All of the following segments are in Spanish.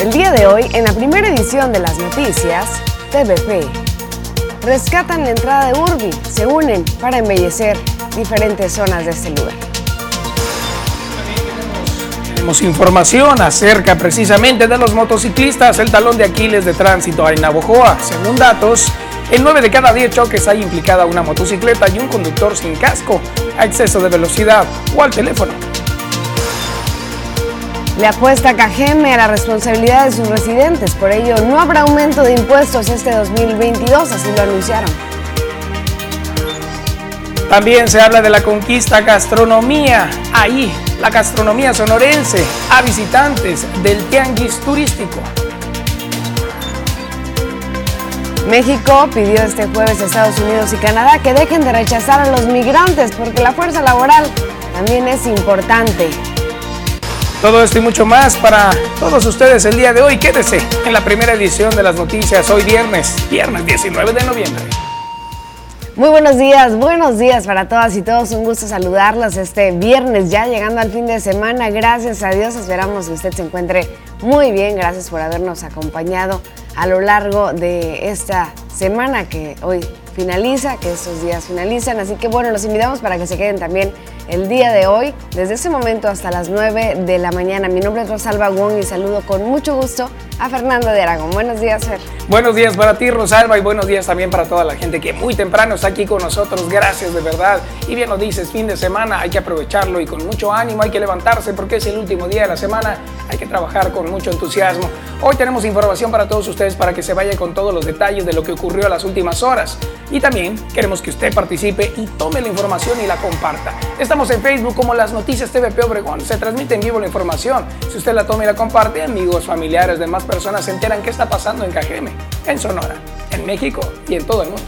El día de hoy, en la primera edición de las noticias, TVP. Rescatan la entrada de Urbi, se unen para embellecer diferentes zonas de este lugar. Tenemos información acerca precisamente de los motociclistas, el talón de Aquiles de tránsito en Navojoa. Según datos, en 9 de cada 10 choques hay implicada una motocicleta y un conductor sin casco, a exceso de velocidad o al teléfono. Le apuesta Cajeme a la responsabilidad de sus residentes, por ello no habrá aumento de impuestos este 2022, así lo anunciaron. También se habla de la conquista gastronomía. Ahí, la gastronomía sonorense a visitantes del tianguis turístico. México pidió este jueves a Estados Unidos y Canadá que dejen de rechazar a los migrantes porque la fuerza laboral también es importante. Todo esto y mucho más para todos ustedes el día de hoy. Quédese en la primera edición de las noticias hoy viernes, viernes 19 de noviembre. Muy buenos días, buenos días para todas y todos. Un gusto saludarlos este viernes ya llegando al fin de semana. Gracias a Dios, esperamos que usted se encuentre muy bien. Gracias por habernos acompañado a lo largo de esta semana que hoy finaliza, que estos días finalizan. Así que bueno, los invitamos para que se queden también el día de hoy, desde ese momento hasta las 9 de la mañana. Mi nombre es Rosalba Wong y saludo con mucho gusto a Fernando de Aragón. Buenos días, Fer. Buenos días para ti, Rosalba, y buenos días también para toda la gente que muy temprano está aquí con nosotros. Gracias de verdad. Y bien lo dices, fin de semana hay que aprovecharlo y con mucho ánimo hay que levantarse porque es el último día de la semana. Hay que trabajar con mucho entusiasmo. Hoy tenemos información para todos ustedes para que se vaya con todos los detalles de lo que ocurrió en las últimas horas. Y también queremos que usted participe y tome la información y la comparta. Estamos en Facebook como Las Noticias TVP Obregón. Se transmite en vivo la información. Si usted la toma y la comparte, amigos, familiares, demás personas se enteran qué está pasando en Cajeme, en Sonora, en México y en todo el mundo.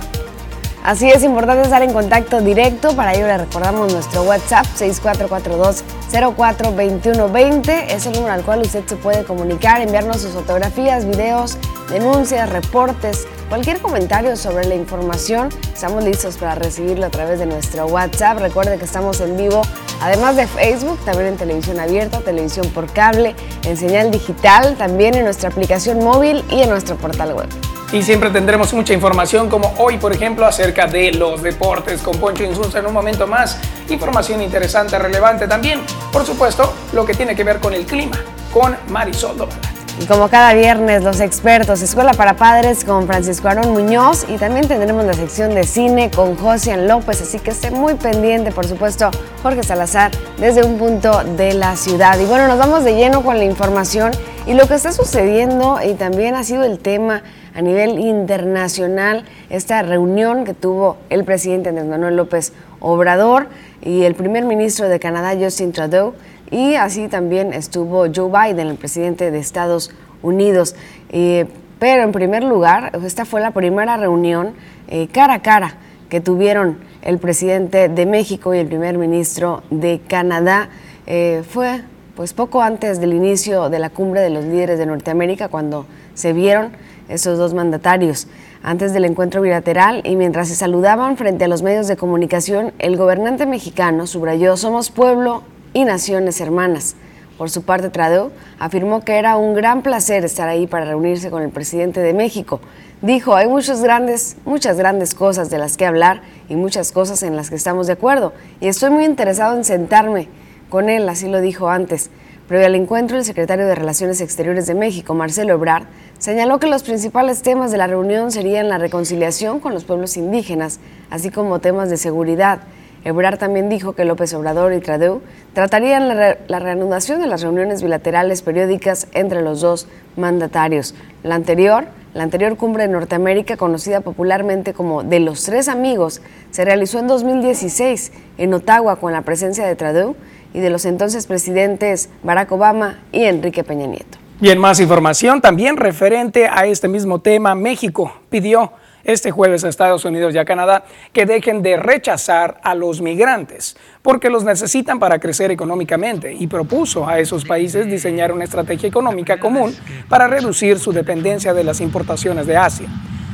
Así es importante estar en contacto directo. Para ello le recordamos nuestro WhatsApp 6442-042120. Es el número al cual usted se puede comunicar, enviarnos sus fotografías, videos, denuncias, reportes, cualquier comentario sobre la información. Estamos listos para recibirlo a través de nuestro WhatsApp. Recuerde que estamos en vivo, además de Facebook, también en televisión abierta, televisión por cable, en señal digital, también en nuestra aplicación móvil y en nuestro portal web. Y siempre tendremos mucha información como hoy, por ejemplo, acerca de los deportes con Poncho Insulza en un momento más. Información interesante, relevante también. Por supuesto, lo que tiene que ver con el clima, con Marisol Dovala. Y como cada viernes, los expertos, Escuela para Padres con Francisco Aaron Muñoz y también tendremos la sección de cine con Josian López, así que esté muy pendiente, por supuesto, Jorge Salazar desde un punto de la ciudad. Y bueno, nos vamos de lleno con la información y lo que está sucediendo y también ha sido el tema a nivel internacional, esta reunión que tuvo el presidente Andrés Manuel López Obrador y el primer ministro de Canadá, Justin Trudeau, y así también estuvo Joe Biden, el presidente de Estados Unidos. Eh, pero en primer lugar, esta fue la primera reunión eh, cara a cara que tuvieron el presidente de México y el primer ministro de Canadá. Eh, fue pues poco antes del inicio de la cumbre de los líderes de Norteamérica cuando se vieron esos dos mandatarios. Antes del encuentro bilateral y mientras se saludaban frente a los medios de comunicación, el gobernante mexicano subrayó somos pueblo y naciones hermanas. Por su parte, Trudeau afirmó que era un gran placer estar ahí para reunirse con el presidente de México. Dijo, hay muchas grandes, muchas grandes cosas de las que hablar y muchas cosas en las que estamos de acuerdo. Y estoy muy interesado en sentarme con él, así lo dijo antes. Previo al encuentro, el secretario de Relaciones Exteriores de México, Marcelo Ebrard, señaló que los principales temas de la reunión serían la reconciliación con los pueblos indígenas, así como temas de seguridad. Ebrard también dijo que López Obrador y Trudeau tratarían la, la, reanudación de las reuniones bilaterales periódicas entre los dos mandatarios. La anterior, la anterior cumbre de Norteamérica, conocida popularmente como de los tres amigos, se realizó en 2016 en Ottawa con la presencia de Trudeau y de los entonces presidentes Barack Obama y Enrique Peña Nieto. Y en más información, también referente a este mismo tema, México pidió este jueves a Estados Unidos y a Canadá que dejen de rechazar a los migrantes porque los necesitan para crecer económicamente y propuso a esos países diseñar una estrategia económica común para reducir su dependencia de las importaciones de Asia.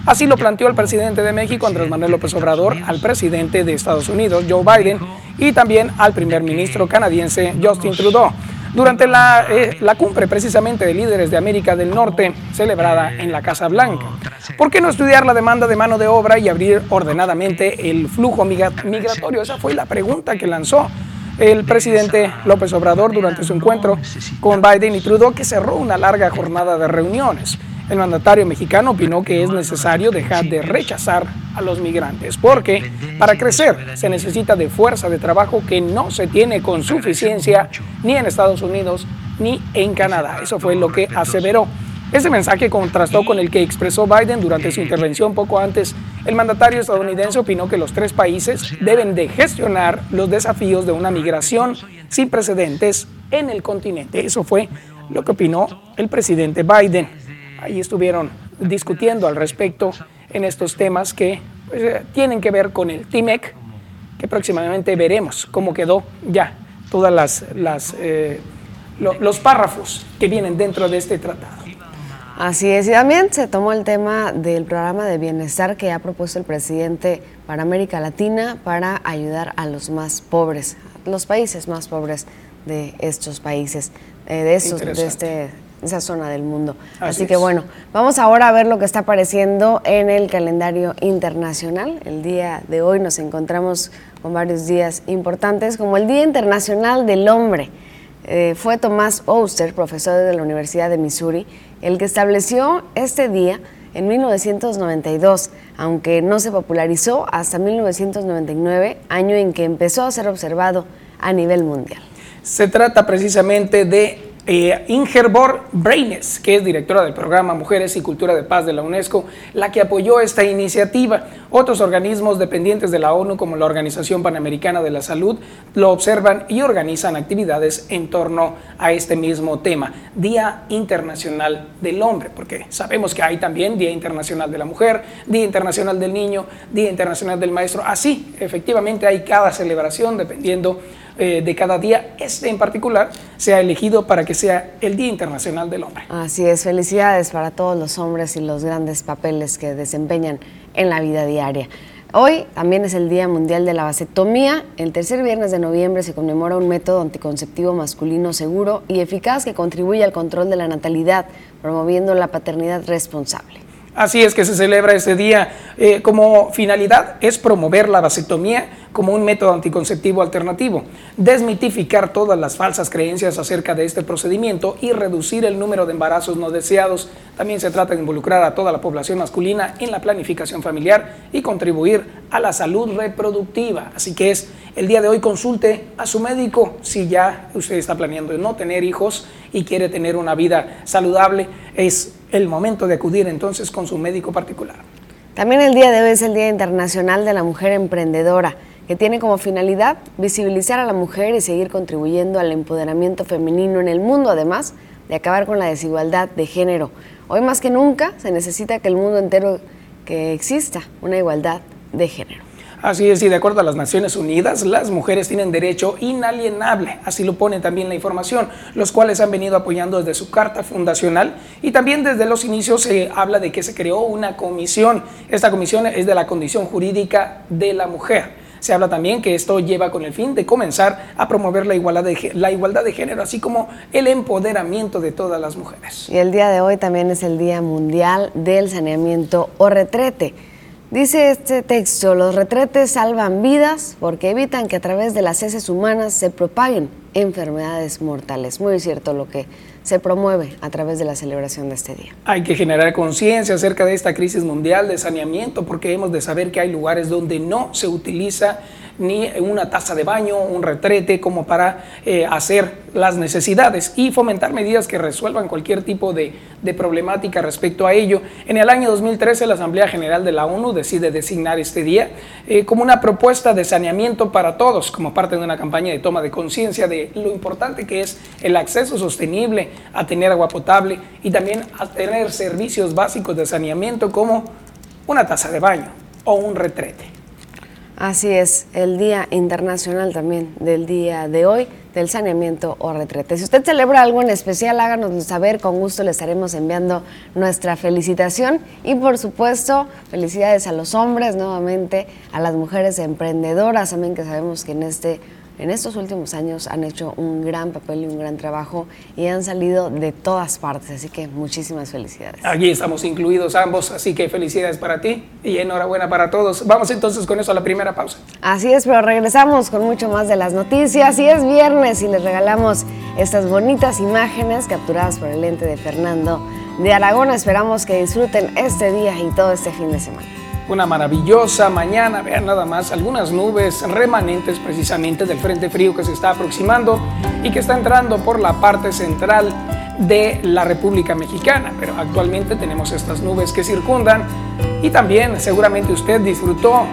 Así lo planteó el presidente de México, Andrés Manuel López Obrador, al presidente de Estados Unidos, Joe Biden, y también al primer ministro canadiense, Justin Trudeau. Durante la, eh, la, cumbre precisamente de líderes de América del Norte celebrada en la Casa Blanca. ¿Por qué no estudiar la demanda de mano de obra y abrir ordenadamente el flujo migratorio? Esa fue la pregunta que lanzó el presidente López Obrador durante su encuentro con Biden y Trudeau, que cerró una larga jornada de reuniones. El mandatario mexicano opinó que es necesario dejar de rechazar a los migrantes, porque para crecer se necesita de fuerza de trabajo que no se tiene con suficiencia ni en Estados Unidos ni en Canadá. Eso fue lo que aseveró. Ese mensaje contrastó con el que expresó Biden durante su intervención poco antes. El mandatario estadounidense opinó que los tres países deben de gestionar los desafíos de una migración sin precedentes en el continente. Eso fue lo que opinó el presidente Biden ahí estuvieron discutiendo al respecto en estos temas que pues, eh, tienen que ver con el TIMEC, que próximamente veremos cómo quedó ya todas las, eh, los párrafos que vienen dentro de este tratado. Así es, y también se tomó el tema del programa de bienestar que ha propuesto el presidente para América Latina para ayudar a los más pobres, los países más pobres de estos países, eh, de, estos, de este esa zona del mundo. Así, que bueno, vamos ahora a ver lo que está apareciendo en el calendario internacional. El día de hoy nos encontramos con varios días importantes, como el Día Internacional del Hombre. Eh, fue Tomás Oster, profesor de la Universidad de Missouri, el que estableció este día en 1992, aunque no se popularizó hasta 1999, año en que empezó a ser observado a nivel mundial. Se trata precisamente de eh, Ingerbor Breines, que es directora del programa Mujeres y Cultura de Paz de la UNESCO, la que apoyó esta iniciativa. Otros organismos dependientes de la ONU, como la Organización Panamericana de la Salud, lo observan y organizan actividades en torno a este mismo tema, Día Internacional del Hombre, porque sabemos que hay también Día Internacional de la Mujer, Día Internacional del Niño, Día Internacional del Maestro. Así, efectivamente, hay cada celebración dependiendo eh, de cada día, este en particular, se ha elegido para que sea el Día Internacional del Hombre. Así es, felicidades para todos los hombres y los grandes papeles que desempeñan en la vida diaria. Hoy también es el Día Mundial de la Vasectomía. El tercer viernes de noviembre se conmemora un método anticonceptivo masculino seguro y eficaz que contribuye al control de la natalidad, promoviendo la paternidad responsable. Así es que se celebra este día. Eh, como finalidad es promover la vasectomía como un método anticonceptivo alternativo, desmitificar todas las falsas creencias acerca de este procedimiento y reducir el número de embarazos no deseados. También se trata de involucrar a toda la población masculina en la planificación familiar y contribuir a la salud reproductiva. Así que es el día de hoy consulte a su médico si ya usted está planeando no tener hijos y quiere tener una vida saludable. Es el momento de acudir entonces con su médico particular. También el día de hoy es el Día Internacional de la Mujer Emprendedora que tiene como finalidad visibilizar a la mujer y seguir contribuyendo al empoderamiento femenino en el mundo, además de acabar con la desigualdad de género. Hoy más que nunca se necesita que el mundo entero que exista una igualdad de género. Así es, y de acuerdo a las Naciones Unidas, las mujeres tienen derecho inalienable, así lo pone también la información, los cuales han venido apoyando desde su carta fundacional y también desde los inicios se habla de que se creó una comisión. Esta comisión es de la condición jurídica de la mujer. Se habla también que esto lleva con el fin de comenzar a promover la igualdad de, la igualdad de género, así como el empoderamiento de todas las mujeres. Y el día de hoy también es el Día Mundial del Saneamiento o Retrete. Dice este texto, los retretes salvan vidas porque evitan que a través de las heces humanas se propaguen enfermedades mortales. Muy cierto lo que se promueve a través de la celebración de este día. Hay que generar conciencia acerca de esta crisis mundial de saneamiento porque hemos de saber que hay lugares donde no se utiliza ni una taza de baño, un retrete como para eh, hacer las necesidades y fomentar medidas que resuelvan cualquier tipo de, problemática respecto a ello. En el año 2013 la Asamblea General de la ONU decide designar este día eh, como una propuesta de saneamiento para todos, como parte de una campaña de toma de conciencia de lo importante que es el acceso sostenible a tener agua potable y también a tener servicios básicos de saneamiento como una taza de baño o un retrete. Así es, el Día Internacional también del día de hoy del saneamiento o retrete. Si usted celebra algo en especial, háganoslo saber, con gusto le estaremos enviando nuestra felicitación y por supuesto felicidades a los hombres nuevamente, a las mujeres emprendedoras también que sabemos que en este en estos últimos años han hecho un gran papel y un gran trabajo y han salido de todas partes, así que muchísimas felicidades. Aquí estamos incluidos ambos, así que felicidades para ti y enhorabuena para todos. Vamos entonces con eso a la primera pausa. Así es, pero regresamos con mucho más de las noticias y es viernes y les regalamos estas bonitas imágenes capturadas por el ente de Fernando de Aragón. Esperamos que disfruten este día y todo este fin de semana. Una maravillosa mañana, vean nada más algunas nubes remanentes precisamente del frente frío que se está aproximando y que está entrando por la parte central de la República Mexicana, pero actualmente tenemos estas nubes que circundan y también seguramente usted disfrutó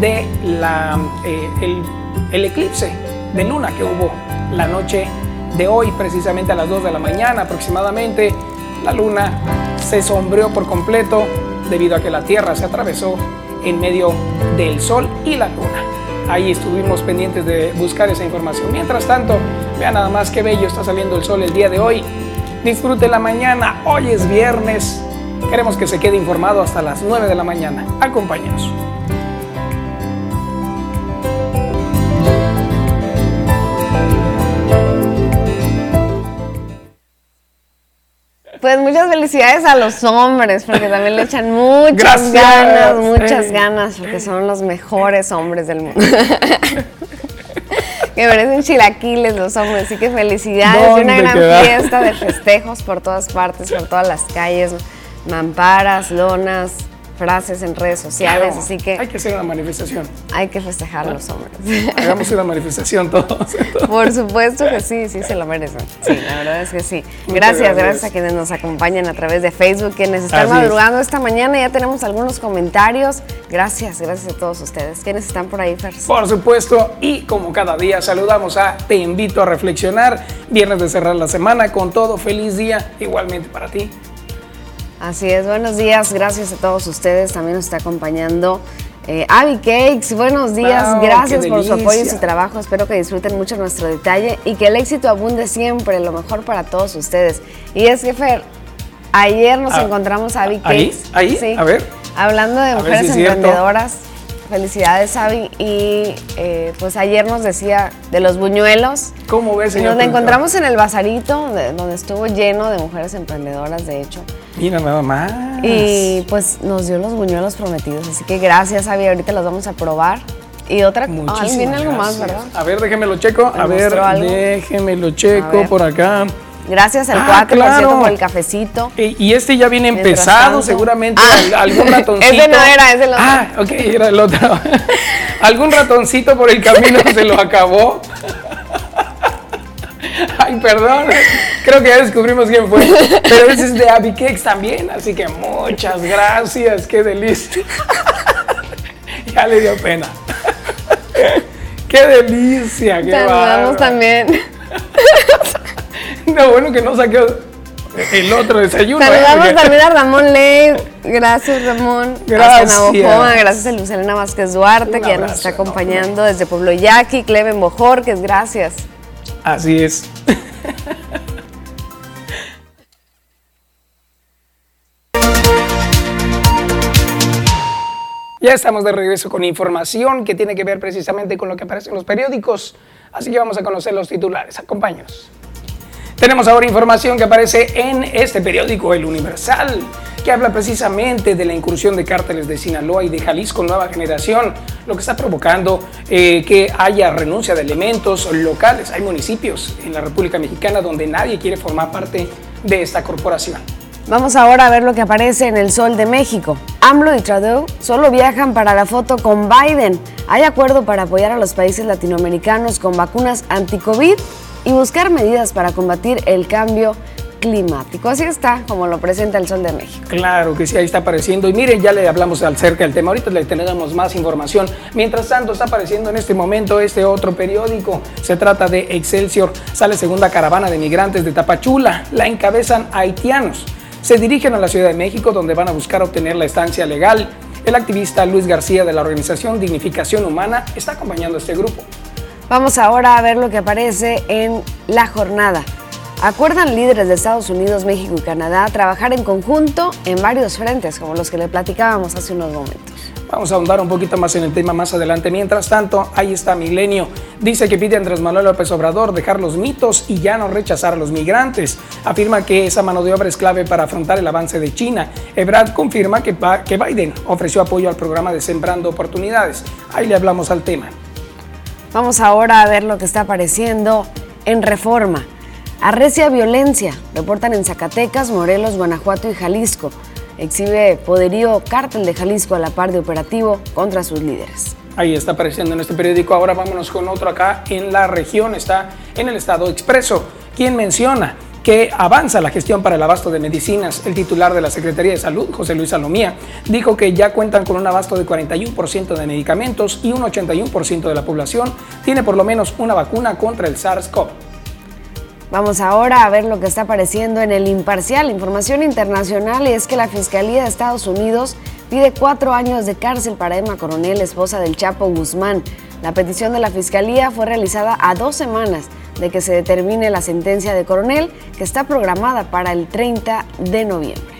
de la, eh, el, eclipse de luna que hubo la noche de hoy, precisamente a las 2 de la mañana aproximadamente. La luna se sombreó por completo debido a que la Tierra se atravesó en medio del Sol y la Luna. Ahí estuvimos pendientes de buscar esa información. Mientras tanto, vean nada más qué bello está saliendo el sol el día de hoy. Disfrute la mañana, hoy es viernes. Queremos que se quede informado hasta las 9 de la mañana. Acompáñenos. Pues muchas felicidades a los hombres, porque también le echan muchas ganas, muchas ganas, porque son los mejores hombres del mundo. que merecen chilaquiles los hombres, así que felicidades y una gran fiesta de festejos por todas partes, por todas las calles, mamparas, lonas, frases en redes sociales, así que... Hay que hacer una manifestación. Hay que festejar a los hombres. Hagamos una manifestación todos. Por supuesto que sí, sí se lo merecen. Sí, la verdad es que sí. Gracias, gracias, a quienes nos acompañan a través de Facebook, quienes están madrugando esta mañana. Ya tenemos algunos comentarios. Gracias, gracias a todos ustedes. ¿Quiénes están por ahí, Fer? Por supuesto, y como cada día saludamos a Te invito a reflexionar. Viernes de cerrar la semana con todo. Feliz día, igualmente para ti. Así es, buenos días, gracias a todos ustedes. También nos está acompañando eh, Abby Cakes. Buenos días, gracias por su apoyo y su trabajo. Espero que disfruten mucho nuestro detalle y que el éxito abunde siempre, lo mejor para todos ustedes. Y es que, Fer, ayer nos ah, encontramos a Abby Cakes. ¿Ahí? Sí, a ver. Hablando de mujeres emprendedoras. Felicidades, Abby. Y eh, pues ayer nos decía de los buñuelos. ¿Cómo ves, señor? Nos encontramos en el Bazarito, donde, estuvo lleno de mujeres emprendedoras, de hecho. Mira, nada más. Y pues nos dio los buñuelos prometidos. Así que gracias, Abby. Ahorita los vamos a probar. Y otra, ah, viene algo más, ¿verdad? A ver, déjeme lo checo. A ver, déjeme lo checo por acá. Gracias al ah, por cierto, por el cafecito. Y, este ya viene empezado, seguramente. Ah, algún ratoncito. ese no era, ese lo otro. Ah, ok, era el otro. algún ratoncito por el camino se lo acabó. Ay, perdón. Creo que ya descubrimos quién fue. Pero ese es de Abby Cakes también. Así que muchas gracias. Qué delicia. ya le dio pena. Qué delicia. Qué Saludamos también. No, bueno que no saqué el otro desayuno. ¿eh? Saludamos también a Ramón Ley. Gracias, Ramón. Gracias. Gracias a Lucelena Vázquez Duarte, que ya nos está acompañando desde Pueblo Yaqui. Cleven Bojorques, gracias. Así es. Ya estamos de regreso con información que tiene que ver precisamente con lo que aparece en los periódicos, así que vamos a conocer los titulares. Acompáñanos. Tenemos ahora información que aparece en este periódico El Universal, que habla precisamente de la incursión de cárteles de Sinaloa y de Jalisco Nueva Generación, lo que está provocando eh, que haya renuncia de elementos locales. Hay municipios en la República Mexicana donde nadie quiere formar parte de esta corporación. Vamos ahora a ver lo que aparece en el Sol de México. AMLO y Trudeau solo viajan para la foto con Biden. Hay acuerdo para apoyar a los países latinoamericanos con vacunas anti-COVID y buscar medidas para combatir el cambio climático. Así está, como lo presenta el Sol de México. Claro que sí, ahí está apareciendo. Y miren, ya le hablamos acerca del tema. Ahorita le tenemos más información. Mientras tanto, está apareciendo en este momento este otro periódico. Se trata de Excelsior. Sale segunda caravana de migrantes de Tapachula. La encabezan haitianos. Se dirigen a la Ciudad de México, donde van a buscar obtener la estancia legal. El activista Luis García de la organización Dignificación Humana está acompañando a este grupo. Vamos ahora a ver lo que aparece en la jornada. Acuerdan líderes de Estados Unidos, México y Canadá trabajar en conjunto en varios frentes, como los que le platicábamos hace unos momentos. Vamos a ahondar un poquito más en el tema más adelante. Mientras tanto, ahí está Milenio. Dice que pide a Andrés Manuel López Obrador dejar los mitos y ya no rechazar a los migrantes. Afirma que esa mano de obra es clave para afrontar el avance de China. Ebrard confirma que, que Biden ofreció apoyo al programa de Sembrando Oportunidades. Ahí le hablamos al tema. Vamos ahora a ver lo que está apareciendo en Reforma. Arrecia violencia, reportan en Zacatecas, Morelos, Guanajuato y Jalisco exhibe poderío cártel de Jalisco a la par de operativo contra sus líderes. Ahí está apareciendo en este periódico. Ahora vámonos con otro acá en la región. Está en el Estado Expreso, quien menciona que avanza la gestión para el abasto de medicinas. El titular de la Secretaría de Salud, José Luis Salomía, dijo que ya cuentan con un abasto de 41% de medicamentos y un 81% de la población tiene por lo menos una vacuna contra el SARS-CoV. Vamos ahora a ver lo que está apareciendo en el imparcial. Información internacional es que la Fiscalía de Estados Unidos pide cuatro años de cárcel para Emma Coronel, esposa del Chapo Guzmán. La petición de la Fiscalía fue realizada a dos semanas de que se determine la sentencia de Coronel, que está programada para el 30 de noviembre.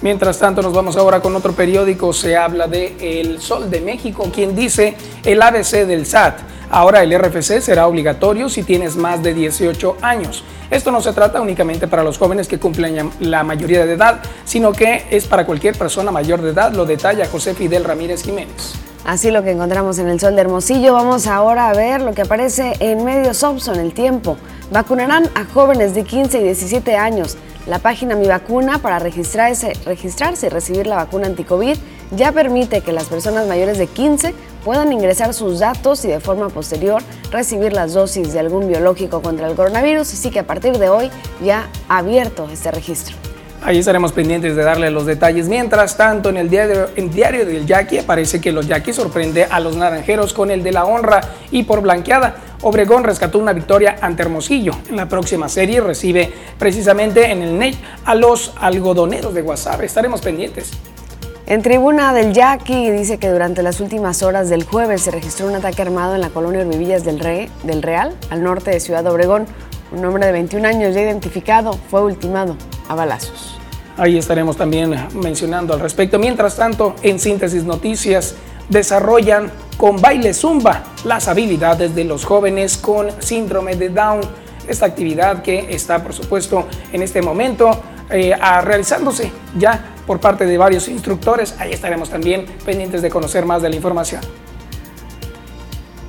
Mientras tanto, nos vamos ahora con otro periódico. Se habla de El Sol de México, quien dice el ABC del SAT Ahora el RFC será obligatorio si tienes más de 18 años. Esto no se trata únicamente para los jóvenes que cumplen la mayoría de edad, sino que es para cualquier persona mayor de edad, lo detalla José Fidel Ramírez Jiménez. Así lo que encontramos en el Sol de Hermosillo, vamos ahora a ver lo que aparece en Medios en El Tiempo. Vacunarán a jóvenes de 15 y 17 años. La página Mi Vacuna para registrarse, registrarse y recibir la vacuna anticovid ya permite que las personas mayores de 15 puedan ingresar sus datos y de forma posterior recibir las dosis de algún biológico contra el coronavirus, así que a partir de hoy ya abierto este registro. Ahí estaremos pendientes de darle los detalles. Mientras tanto, en el diario, del Yaqui aparece que los Yaquis sorprende a los naranjeros con el de la honra y por blanqueada. Obregón rescató una victoria ante Hermosillo. En la próxima serie recibe precisamente en el NET a los algodoneros de WhatsApp. Estaremos pendientes. En tribuna del Yaqui dice que durante las últimas horas del jueves se registró un ataque armado en la colonia Urbivillas del, del Real, al norte de Ciudad Obregón. Un hombre de 21 años ya identificado fue ultimado a balazos. Ahí estaremos también mencionando al respecto. Mientras tanto, en Síntesis Noticias, desarrollan con baile zumba las habilidades de los jóvenes con síndrome de Down. Esta actividad que está, por supuesto, en este momento eh, realizándose ya por parte de varios instructores. Ahí estaremos también pendientes de conocer más de la información.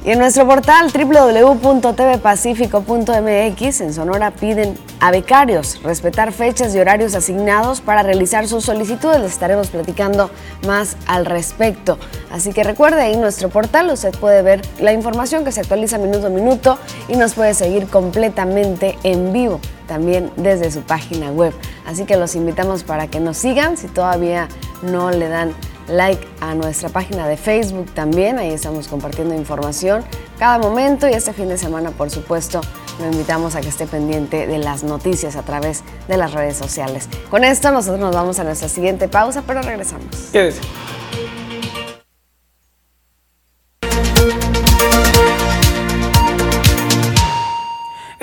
Y en nuestro portal www.tvpacifico.mx en Sonora piden a becarios respetar fechas y horarios asignados para realizar sus solicitudes. Les estaremos platicando más al respecto. Así que recuerde ahí nuestro portal, usted puede ver la información que se actualiza minuto a minuto y nos puede seguir completamente en vivo también desde su página web. Así que los invitamos para que nos sigan si todavía no le dan like a nuestra página de Facebook también, ahí estamos compartiendo información cada momento y este fin de semana por supuesto lo invitamos a que esté pendiente de las noticias a través de las redes sociales. Con esto nosotros nos vamos a nuestra siguiente pausa, pero regresamos.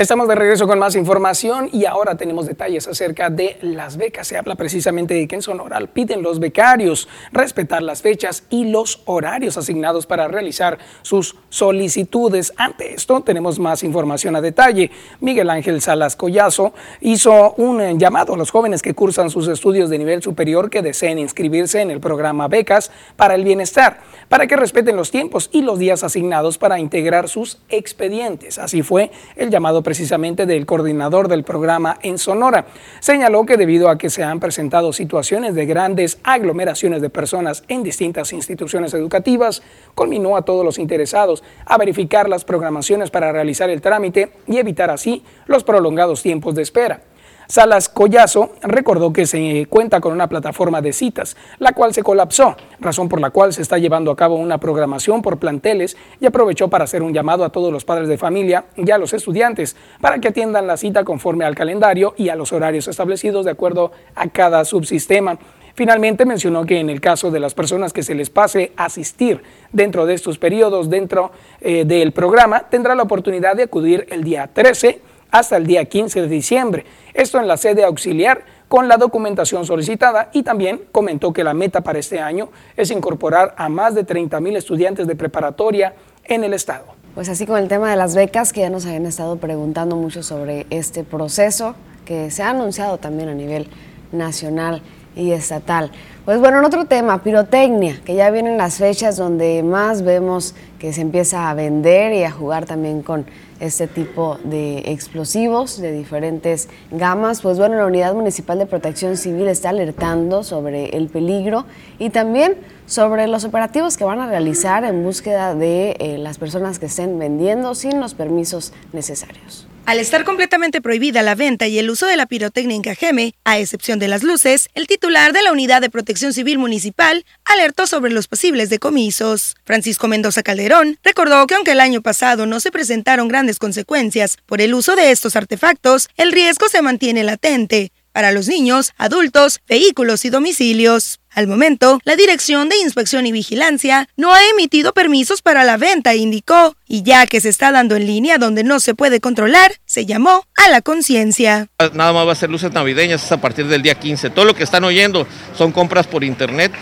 Estamos de regreso con más información y ahora tenemos detalles acerca de las becas. Se habla precisamente de que en Sonora piden los becarios respetar las fechas y los horarios asignados para realizar sus solicitudes. Ante esto tenemos más información a detalle. Miguel Ángel Salas Collazo hizo un llamado a los jóvenes que cursan sus estudios de nivel superior que deseen inscribirse en el programa Becas para el Bienestar, para que respeten los tiempos y los días asignados para integrar sus expedientes. Así fue el llamado precisamente del coordinador del programa en Sonora. Señaló que debido a que se han presentado situaciones de grandes aglomeraciones de personas en distintas instituciones educativas, culminó a todos los interesados a verificar las programaciones para realizar el trámite y evitar así los prolongados tiempos de espera. Salas Collazo recordó que se cuenta con una plataforma de citas, la cual se colapsó, razón por la cual se está llevando a cabo una programación por planteles y aprovechó para hacer un llamado a todos los padres de familia y a los estudiantes para que atiendan la cita conforme al calendario y a los horarios establecidos de acuerdo a cada subsistema. Finalmente mencionó que en el caso de las personas que se les pase asistir dentro de estos periodos dentro eh, del programa, tendrá la oportunidad de acudir el día 13 hasta el día 15 de diciembre. Esto en la sede auxiliar con la documentación solicitada y también comentó que la meta para este año es incorporar a más de 30 mil estudiantes de preparatoria en el estado. Pues así con el tema de las becas, que ya nos habían estado preguntando mucho sobre este proceso, que se ha anunciado también a nivel nacional y estatal. Pues bueno, en otro tema, pirotecnia, que ya vienen las fechas donde más vemos que se empieza a vender y a jugar también con este tipo de explosivos de diferentes gamas. Pues bueno, la Unidad Municipal de Protección Civil está alertando sobre el peligro y también sobre los operativos que van a realizar en búsqueda de eh, las personas que estén vendiendo sin los permisos necesarios. Al estar completamente prohibida la venta y el uso de la pirotecnia en Cajeme, a excepción de las luces, el titular de la Unidad de Protección Civil Municipal alertó sobre los posibles decomisos. Francisco Mendoza Calderón recordó que aunque el año pasado no se presentaron grandes consecuencias por el uso de estos artefactos, el riesgo se mantiene latente para los niños, adultos, vehículos y domicilios. Al momento, la Dirección de Inspección y Vigilancia no ha emitido permisos para la venta, indicó, y ya que se está dando en línea donde no se puede controlar, se llamó a la conciencia. Nada más va a ser luces navideñas a partir del día 15. Todo lo que están oyendo son compras por internet,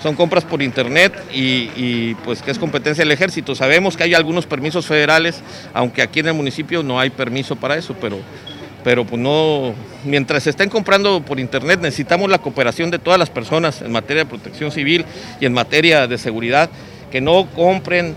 son compras por internet y, y, pues que es competencia del ejército. Sabemos que hay algunos permisos federales, aunque aquí en el municipio no hay permiso para eso, pero pero pues no, mientras se estén comprando por internet necesitamos la cooperación de todas las personas en materia de protección civil y en materia de seguridad, que no compren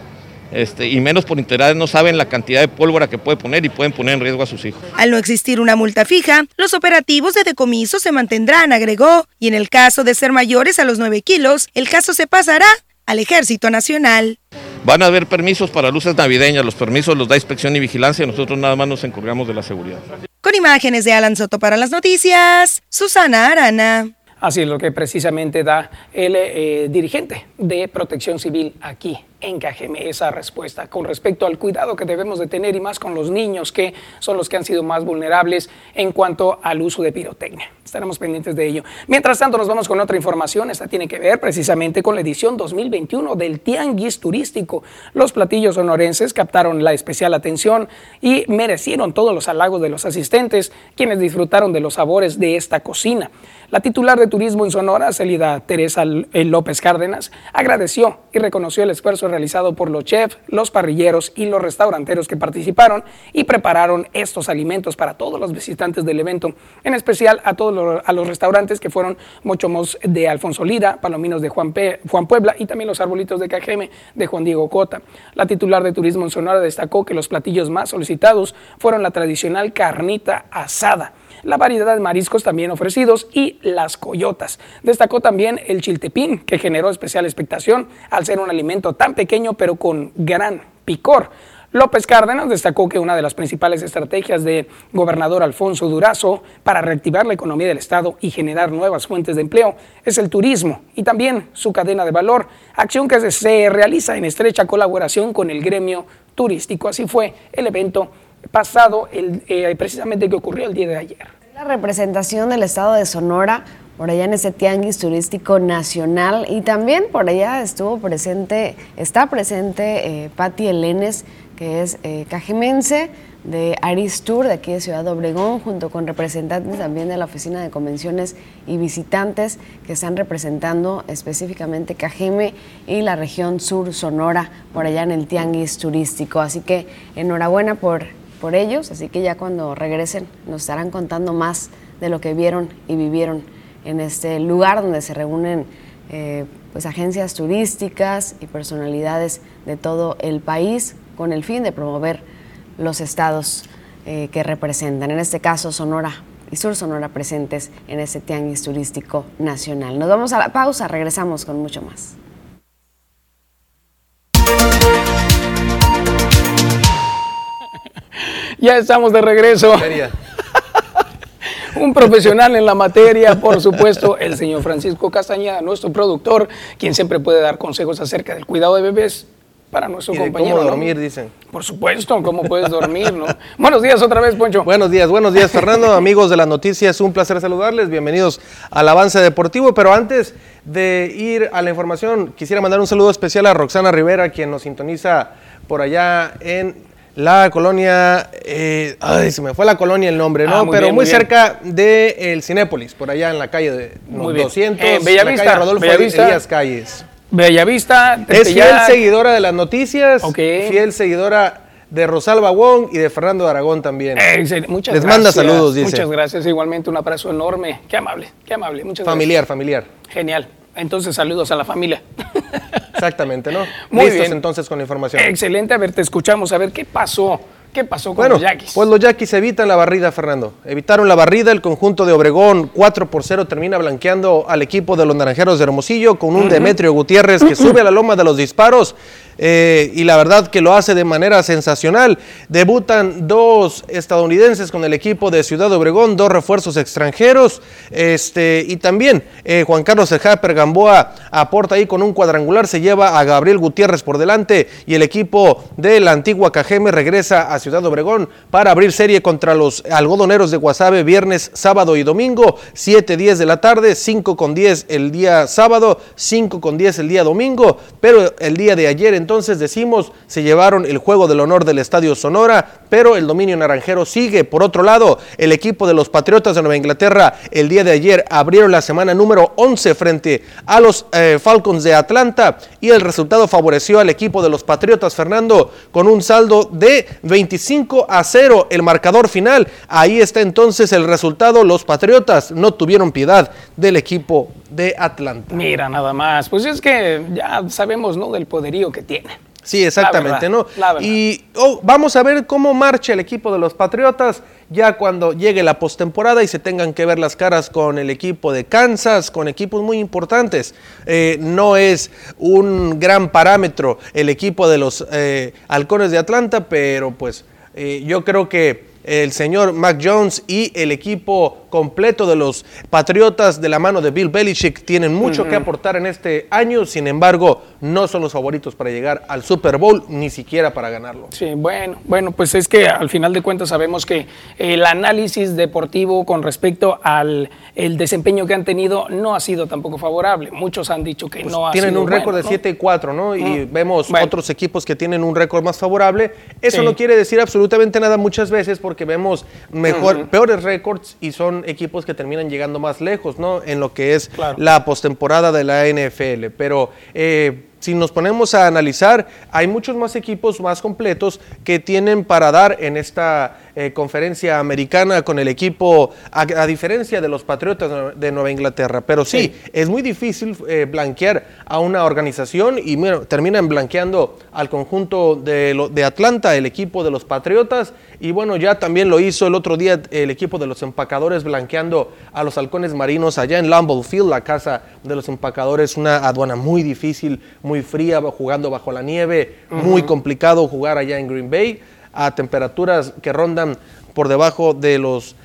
este, y menos por internet no saben la cantidad de pólvora que puede poner y pueden poner en riesgo a sus hijos. Al no existir una multa fija, los operativos de decomiso se mantendrán, agregó, y en el caso de ser mayores a los 9 kilos, el caso se pasará al Ejército Nacional. Van a haber permisos para luces navideñas, los permisos los da inspección y vigilancia, nosotros nada más nos encargamos de la seguridad. Con imágenes de Alan Soto para las noticias, Susana Arana. Así es lo que precisamente da el eh, dirigente de Protección Civil aquí encajeme esa respuesta con respecto al cuidado que debemos de tener y más con los niños que son los que han sido más vulnerables en cuanto al uso de pirotecnia. Estaremos pendientes de ello. Mientras tanto nos vamos con otra información. Esta tiene que ver precisamente con la edición 2021 del Tianguis Turístico. Los platillos sonorenses captaron la especial atención y merecieron todos los halagos de los asistentes, quienes disfrutaron de los sabores de esta cocina. La titular de Turismo en Sonora, Celida Teresa López Cárdenas, agradeció y reconoció el esfuerzo realizado por los chefs, los parrilleros y los restauranteros que participaron y prepararon estos alimentos para todos los visitantes del evento, en especial a todos los, a los restaurantes que fueron Mochomos de Alfonso Lira, Palominos de Juan, Juan Puebla y también los arbolitos de Cajeme de Juan Diego Cota. La titular de Turismo en Sonora destacó que los platillos más solicitados fueron la tradicional carnita asada la variedad de mariscos también ofrecidos y las coyotas. Destacó también el chiltepín, que generó especial expectación al ser un alimento tan pequeño pero con gran picor. López Cárdenas destacó que una de las principales estrategias de gobernador Alfonso Durazo para reactivar la economía del Estado y generar nuevas fuentes de empleo es el turismo y también su cadena de valor, acción que se realiza en estrecha colaboración con el gremio turístico. Así fue el evento pasado, el, eh, precisamente que ocurrió el día de ayer. La representación del estado de Sonora por allá en ese tianguis turístico nacional y también por allá estuvo presente, está presente eh, Patti Elenes, que es eh, cajemense de Aristur, de aquí de Ciudad Obregón, junto con representantes también de la Oficina de Convenciones y visitantes que están representando específicamente Cajeme y la región sur Sonora, por allá en el Tianguis Turístico. Así que enhorabuena por ellos, así que ya cuando regresen nos estarán contando más de lo que vieron y vivieron en este lugar donde se reúnen eh, pues agencias turísticas y personalidades de todo el país con el fin de promover los estados eh, que representan, en este caso Sonora y Sur Sonora presentes en este tianguis turístico nacional. Nos vamos a la pausa, regresamos con mucho más. Ya estamos de regreso. Un profesional en la materia, por supuesto, el señor Francisco Castañeda, nuestro productor, quien siempre puede dar consejos acerca del cuidado de bebés para nuestro compañero. ¿Cómo dormir, dicen? Por supuesto, cómo puedes dormir, ¿no? buenos días otra vez, Poncho. Buenos días, buenos días, Fernando. Amigos de las noticias, un placer saludarles. Bienvenidos al avance deportivo. Pero antes de ir a la información, quisiera mandar un saludo especial a Roxana Rivera, quien nos sintoniza por allá en la colonia, eh, ay, se me fue la colonia el nombre, ¿no? Ah, muy Pero bien, muy, muy bien. cerca de el Cinépolis, por allá en la calle de Muy bien. 200, Eh, la Bellavista, calle Rodolfo Bellavista. Elías Calles. Bellavista, Es fiel seguidora de las noticias, Ok. fiel seguidora de Rosalba Wong y de Fernando Aragón también. Eh, excel- muchas Les gracias. manda saludos, dice. Muchas gracias. Igualmente un abrazo enorme. Qué amable, qué amable. Muchas familiar, familiar. gracias. Genial. Entonces, saludos a la familia. Exactamente, ¿no? Muy Listos bien. entonces con la información. Excelente. A ver, te escuchamos. A ver, ¿qué pasó? ¿Qué pasó con Bueno, los Yaquis? pues los Yaquis evitan la barrida, Fernando. Evitaron la barrida, el conjunto de Obregón 4 por 0 termina blanqueando al equipo de los Naranjeros de Hermosillo con un Demetrio Gutiérrez que sube a la loma de los disparos eh, y la verdad que lo hace de manera sensacional. Debutan dos estadounidenses con el equipo de Ciudad Obregón, dos refuerzos extranjeros este, y también eh, Juan Carlos El Japer Gamboa aporta ahí con un cuadrangular, se lleva a Gabriel Gutiérrez por delante y el equipo de la antigua Cajeme regresa a Ciudad Obregón para abrir serie contra los algodoneros de Guasave viernes, sábado y domingo, 7, 10 de la tarde, 5 con 10 el día sábado, 5 con 10 el día domingo, pero el día de ayer entonces decimos se llevaron el juego del honor del Estadio Sonora, pero el dominio naranjero sigue. Por otro lado, el equipo de los Patriotas de Nueva Inglaterra el día de ayer abrieron la semana número 11 frente a los eh, Falcons de Atlanta y el resultado favoreció al equipo de los Patriotas, Fernando, con un saldo de 25 a 0 el marcador final. Ahí está entonces el resultado. Los Patriotas no tuvieron piedad del equipo de Atlanta. Mira, nada más. Pues es que ya sabemos, ¿no? Del poderío que tiene. Sí, exactamente, verdad, ¿no? la verdad. Y oh, vamos a ver cómo marcha el equipo de los Patriotas ya cuando llegue la postemporada y se tengan que ver las caras con el equipo de Kansas, con equipos muy importantes. Eh, no es un gran parámetro el equipo de los eh, Halcones de Atlanta, pero pues eh, yo creo que el señor Mac Jones y el equipo completo de los Patriotas de la mano de Bill Belichick tienen mucho que aportar en este año, sin embargo, no son los favoritos para llegar al Super Bowl, ni siquiera para ganarlo. Sí, bueno, bueno, pues es que al final de cuentas sabemos que el análisis deportivo con respecto al el desempeño que han tenido no ha sido tampoco favorable. Muchos han dicho que no ha Pues Tienen sido un récord bueno, de ¿no? 7 y 4, ¿no? Y Mm. vemos Bueno. otros equipos que tienen un récord más favorable. Eso Sí. no quiere decir absolutamente nada muchas veces porque vemos mejor, peores récords y son equipos que terminan llegando más lejos, ¿no? En lo que es Claro. la postemporada de la NFL. Pero eh, si nos ponemos a analizar, hay muchos más equipos más completos que tienen para dar en esta eh, conferencia americana con el equipo, a, a diferencia de los Patriotas de Nueva Inglaterra. Pero sí, es muy difícil eh, blanquear a una organización y mira, terminan blanqueando al conjunto de, lo- de Atlanta, el equipo de los Patriotas. Y bueno, ya también lo hizo el otro día el equipo de los empacadores blanqueando a los halcones marinos allá en Lambeau Field, la casa de los empacadores, una aduana muy difícil, muy fría, jugando bajo la nieve, muy complicado jugar allá en Green Bay a temperaturas que rondan por debajo de los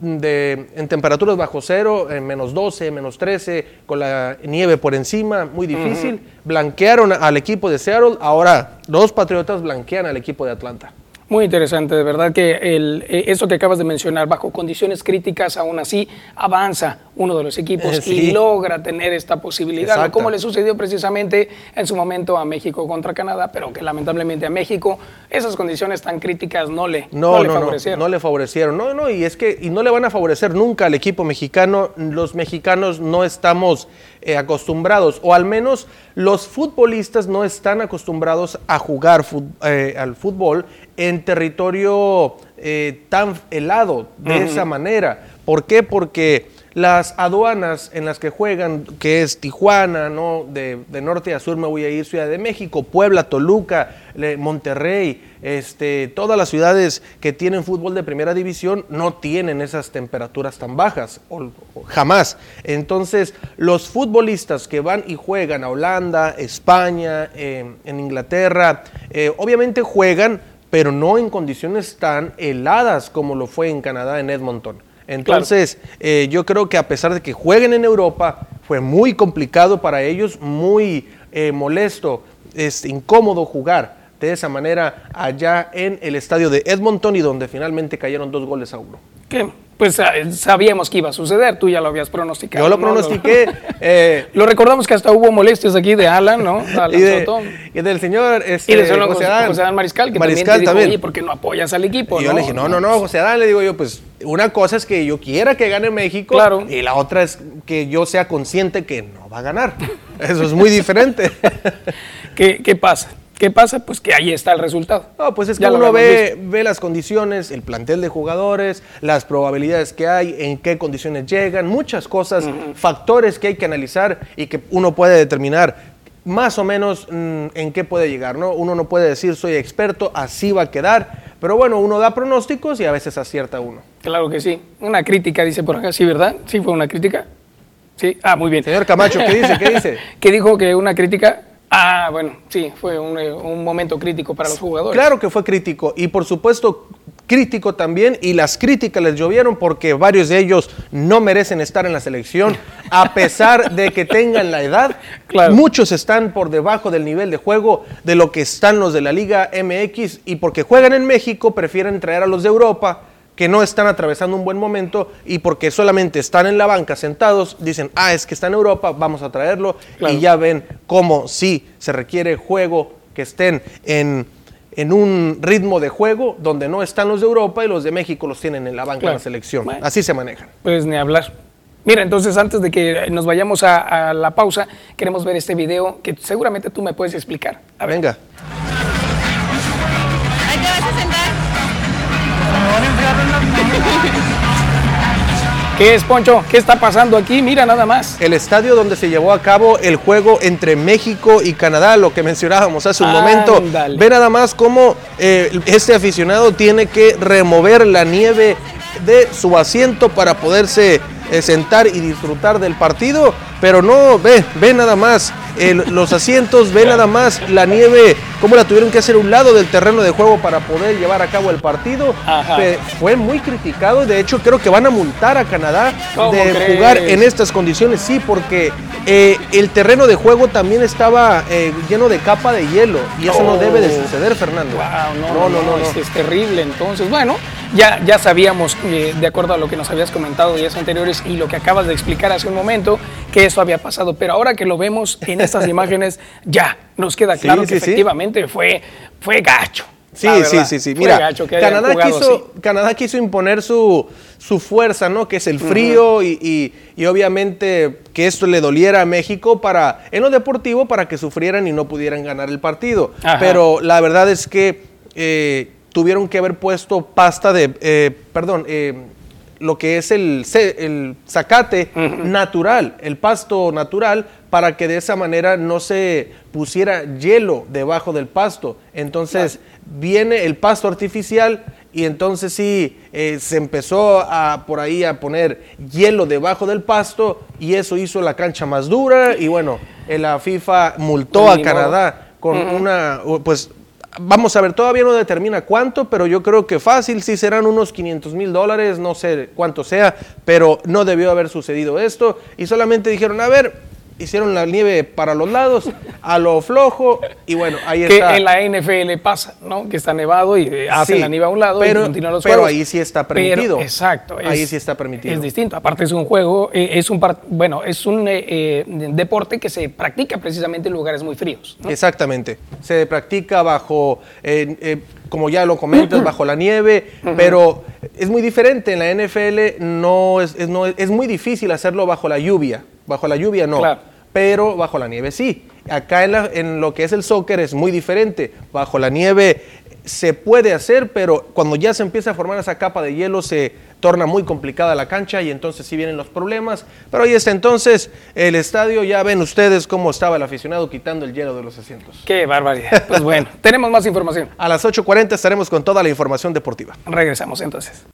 de, en temperaturas bajo cero, en menos 12, menos 13, con la nieve por encima, muy difícil. Blanquearon al equipo de Seattle, ahora los Patriotas blanquean al equipo de Atlanta. Muy interesante, de verdad que el, eh, eso que acabas de mencionar, bajo condiciones críticas, aún así avanza uno de los equipos Eh, sí. y logra tener esta posibilidad, como le sucedió precisamente en su momento a México contra Canadá, pero que lamentablemente a México esas condiciones tan críticas no le, No, no le no, no, favorecieron. no le favorecieron. No, no, y es que y no le van a favorecer nunca al equipo mexicano. Los mexicanos no estamos eh, acostumbrados, o al menos los futbolistas no están acostumbrados a jugar fut- eh, al fútbol en territorio eh, tan helado de esa manera. ¿Por qué? Porque las aduanas en las que juegan, que es Tijuana, ¿no? De, de norte a sur me voy a ir Ciudad de México, Puebla, Toluca, Monterrey, este, todas las ciudades que tienen fútbol de primera división no tienen esas temperaturas tan bajas, o- jamás. Entonces, los futbolistas que van y juegan a Holanda, España, eh, en Inglaterra, eh, obviamente juegan, pero no en condiciones tan heladas como lo fue en Canadá, en Edmonton. Entonces, eh, yo creo que a pesar de que jueguen en Europa, fue muy complicado para ellos, muy eh, molesto, es incómodo jugar de esa manera allá en el estadio de Edmonton y donde finalmente cayeron dos goles a uno. Que pues sabíamos que iba a suceder, tú ya lo habías pronosticado. Yo lo pronostiqué. Eh, lo recordamos que hasta hubo molestias aquí de Alan, ¿no? Alan y, y, del señor este, y José, Adán, José Adán Mariscal, que Mariscal también, dijo, ¿por qué no apoyas al equipo? Y yo le dije, no, no, no, José Adán, le digo yo, pues una cosa es que yo quiera que gane México claro. y la otra es que yo sea consciente que no va a ganar. Eso es muy diferente. ¿Qué, ¿Qué pasa? ¿Qué pasa? Pues que ahí está el resultado. No, pues es que uno ve, ve, las condiciones, el plantel de jugadores, las probabilidades que hay, en qué condiciones llegan, muchas cosas, factores que hay que analizar y que uno puede determinar más o menos mm, en qué puede llegar, ¿no? Uno no puede decir soy experto, así va a quedar, pero bueno, uno da pronósticos y a veces acierta uno. Claro que sí. Una crítica, dice por acá, sí, ¿verdad? Sí, fue una crítica. Sí, ah, muy bien. Señor Camacho, ¿qué dice? ¿Qué dice? que dijo que una crítica Ah, bueno, sí, fue eh, un, momento crítico para los jugadores. Claro que fue crítico y por supuesto crítico también y las críticas les llovieron porque varios de ellos no merecen estar en la selección a pesar de que tengan la edad. Muchos están por debajo del nivel de juego de lo que están los de la Liga MX y porque juegan en México prefieren traer a los de Europa que no están atravesando un buen momento y porque solamente están en la banca sentados, dicen, ah, es que está en Europa, vamos a traerlo y ya ven cómo sí se requiere juego, que estén en, en, un ritmo de juego donde no están los de Europa y los de México los tienen en la banca de la selección. Así se manejan. Pues ni hablar. Mira, entonces antes de que nos vayamos a, la pausa, queremos ver este video que seguramente tú me puedes explicar. A Venga. ¿Qué es, Poncho? ¿Qué está pasando aquí? Mira nada más. El estadio donde se llevó a cabo el juego entre México y Canadá, lo que mencionábamos hace un momento. Ve nada más cómo eh, este aficionado tiene que remover la nieve de su asiento para poderse eh, sentar y disfrutar del partido. Pero no, ve, ve nada más los asientos, ve nada más la nieve, cómo la tuvieron que hacer a un lado del terreno de juego para poder llevar a cabo el partido. Fue muy criticado, de hecho creo que van a multar a Canadá de jugar en estas condiciones, sí, porque eh, el terreno de juego también estaba eh, lleno de capa de hielo y eso no debe de oh. suceder, Fernando. no, no, no, Es, terrible. Entonces, bueno, ya, ya sabíamos, eh, de acuerdo a lo que nos habías comentado días anteriores y lo que acabas de explicar hace un momento, que eso había pasado, pero ahora que lo vemos en estas imágenes, ya nos queda claro que efectivamente fue, fue gacho. Sí, sí, sí, sí. Mira, Canadá, quiso, Canadá quiso imponer su, su, fuerza, ¿no? Que es el frío y, y, obviamente que esto le doliera a México para, en lo deportivo, para que sufrieran y no pudieran ganar el partido. Pero la verdad es que eh, tuvieron que haber puesto pasta de, eh, perdón, eh, lo que es el, el zacate natural, el pasto natural, para que de esa manera no se pusiera hielo debajo del pasto. Entonces viene el pasto artificial y entonces sí eh, se empezó a por ahí a poner hielo debajo del pasto y eso hizo la cancha más dura y bueno, la FIFA multó a Canadá con una, pues Vamos a ver, todavía no determina cuánto, pero yo creo que fácil, sí serán unos 500 mil dólares, no sé cuánto sea, pero no debió haber sucedido esto. Y solamente dijeron, a ver, hicieron la nieve para los lados, a lo flojo, y bueno, ahí está. Que en la NFL pasa, ¿no? Que está nevado y eh, hacen la nieve a un lado pero, y continúan los Pero ahí sí está permitido. exacto. ahí sí está permitido. Es distinto. Aparte es un juego, eh, es un bueno, es un eh, deporte que se practica precisamente en lugares muy fríos. Exactamente. Se practica bajo, como ya lo comentas, bajo la nieve, pero es muy diferente. En la NFL no es, no es muy difícil hacerlo bajo la lluvia. Bajo la lluvia no. Claro pero bajo la nieve sí. Acá en, lo que es el soccer es muy diferente. Bajo la nieve se puede hacer, pero cuando ya se empieza a formar esa capa de hielo se torna muy complicada la cancha y entonces sí vienen los problemas. Pero ahí está entonces el estadio, ya ven ustedes cómo estaba el aficionado quitando el hielo de los asientos. Qué barbaridad. Pues bueno, tenemos más información. A las 8.40 estaremos con toda la información deportiva. Regresamos entonces.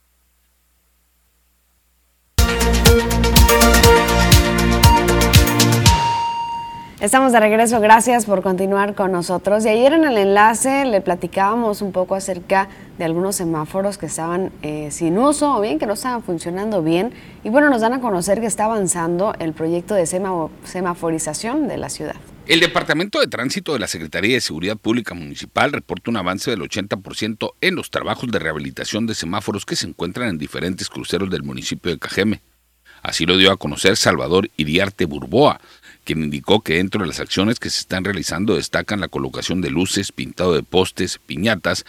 Estamos de regreso, gracias por continuar con nosotros. Y ayer en el enlace le platicábamos un poco acerca de algunos semáforos que estaban eh, sin uso o bien que no estaban funcionando bien. Y bueno, nos dan a conocer que está avanzando el proyecto de semaforización de la ciudad. El Departamento de Tránsito de la Secretaría de Seguridad Pública Municipal reporta un avance del 80% en los trabajos de rehabilitación de semáforos que se encuentran en diferentes cruceros del municipio de Cajeme. Así lo dio a conocer Salvador Iriarte Burboa, quien indicó que dentro de las acciones que se están realizando destacan la colocación de luces, pintado de postes, piñatas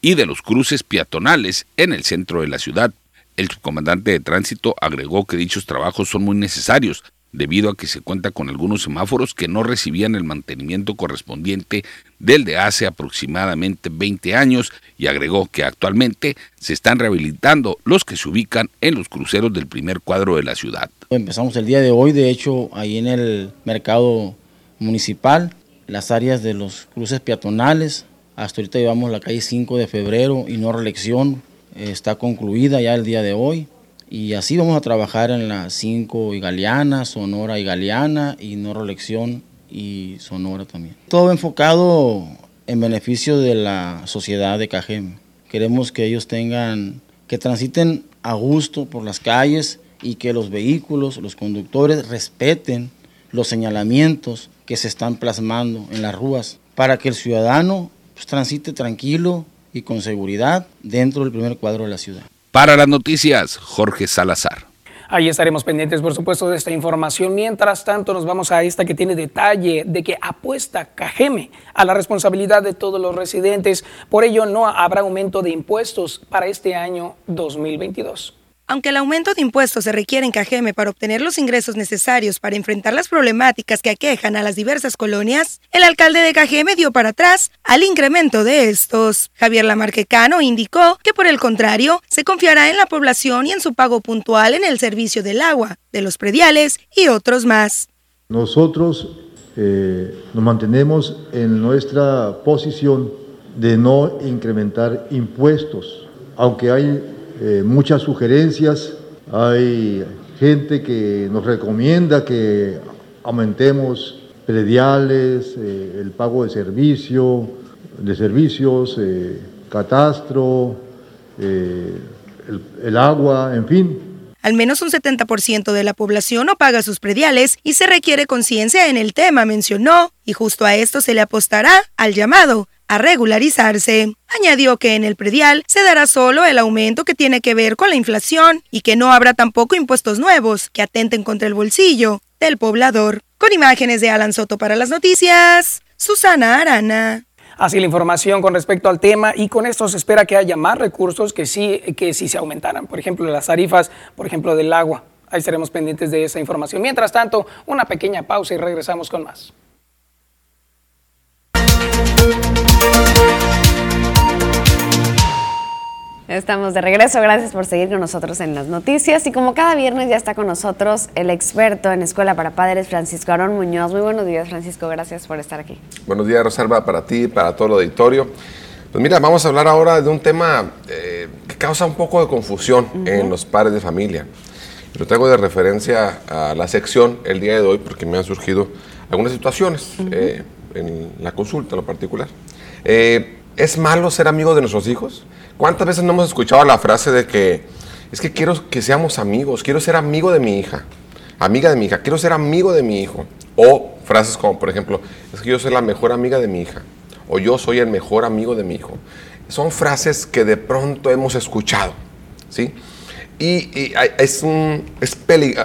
y de los cruces peatonales en el centro de la ciudad. El subcomandante de tránsito agregó que dichos trabajos son muy necesarios, debido a que se cuenta con algunos semáforos que no recibían el mantenimiento correspondiente del de hace aproximadamente 20 años y agregó que actualmente se están rehabilitando los que se ubican en los cruceros del primer cuadro de la ciudad. Empezamos el día de hoy, de hecho, ahí en el mercado municipal, las áreas de los cruces peatonales, hasta ahorita llevamos la calle 5 de febrero y no reelección, está concluida ya el día de hoy. Y así vamos a trabajar en las 5 y Galeana, Sonora y Galeana, y no reelección y Sonora también. Todo enfocado en beneficio de la sociedad de Cajem. Queremos que ellos tengan, que transiten a gusto por las calles y que los vehículos, los conductores respeten los señalamientos que se están plasmando en las ruas para que el ciudadano pues, transite tranquilo y con seguridad dentro del primer cuadro de la ciudad. Para las noticias, Jorge Salazar. Ahí estaremos pendientes, por supuesto, de esta información. Mientras tanto, nos vamos a esta que tiene detalle de que apuesta Cajeme a la responsabilidad de todos los residentes. Por ello, no habrá aumento de impuestos para este año 2022. Aunque el aumento de impuestos se requiere en Cajeme para obtener los ingresos necesarios para enfrentar las problemáticas que aquejan a las diversas colonias, el alcalde de Cajeme dio para atrás al incremento de estos. Javier Lamarquecano indicó que por el contrario, se confiará en la población y en su pago puntual en el servicio del agua, de los prediales y otros más. Nosotros eh, nos mantenemos en nuestra posición de no incrementar impuestos, aunque hay eh, muchas sugerencias, hay gente que nos recomienda que aumentemos prediales, eh, el pago de servicio, de servicios, eh, catastro, el agua, en fin. Al menos un 70% de la población no paga sus prediales y se requiere conciencia en el tema, mencionó, y justo a esto se le apostará al llamado a regularizarse. Añadió que en el predial se dará solo el aumento que tiene que ver con la inflación y que no habrá tampoco impuestos nuevos que atenten contra el bolsillo del poblador. Con imágenes de Alan Soto para las noticias, Susana Arana. Así la información con respecto al tema y con esto se espera que haya más recursos que sí, que sí se aumentaran. Por ejemplo, las tarifas, por ejemplo, del agua. Ahí estaremos pendientes de esa información. Mientras tanto, una pequeña pausa y regresamos con más. Estamos de regreso, gracias por seguir con nosotros en las noticias y como cada viernes ya está con nosotros el experto en Escuela para Padres, Francisco Arón Muñoz. Muy buenos días, Francisco, gracias por estar aquí. Buenos días, Rosalba, para ti, para todo el auditorio. Pues mira, vamos a hablar ahora de un tema eh, que causa un poco de confusión en los padres de familia. Lo traigo de referencia a la sección el día de hoy porque me han surgido algunas situaciones eh, en la consulta en lo particular. Eh, ¿Es malo ser amigo de nuestros hijos? ¿Cuántas veces no hemos escuchado la frase de que es que quiero que seamos amigos, quiero ser amigo de mi hija, amiga de mi hija, quiero ser amigo de mi hijo? O frases como, por ejemplo, es que yo soy la mejor amiga de mi hija, o yo soy el mejor amigo de mi hijo. Son frases que de pronto hemos escuchado, ¿sí? Y, es, un, es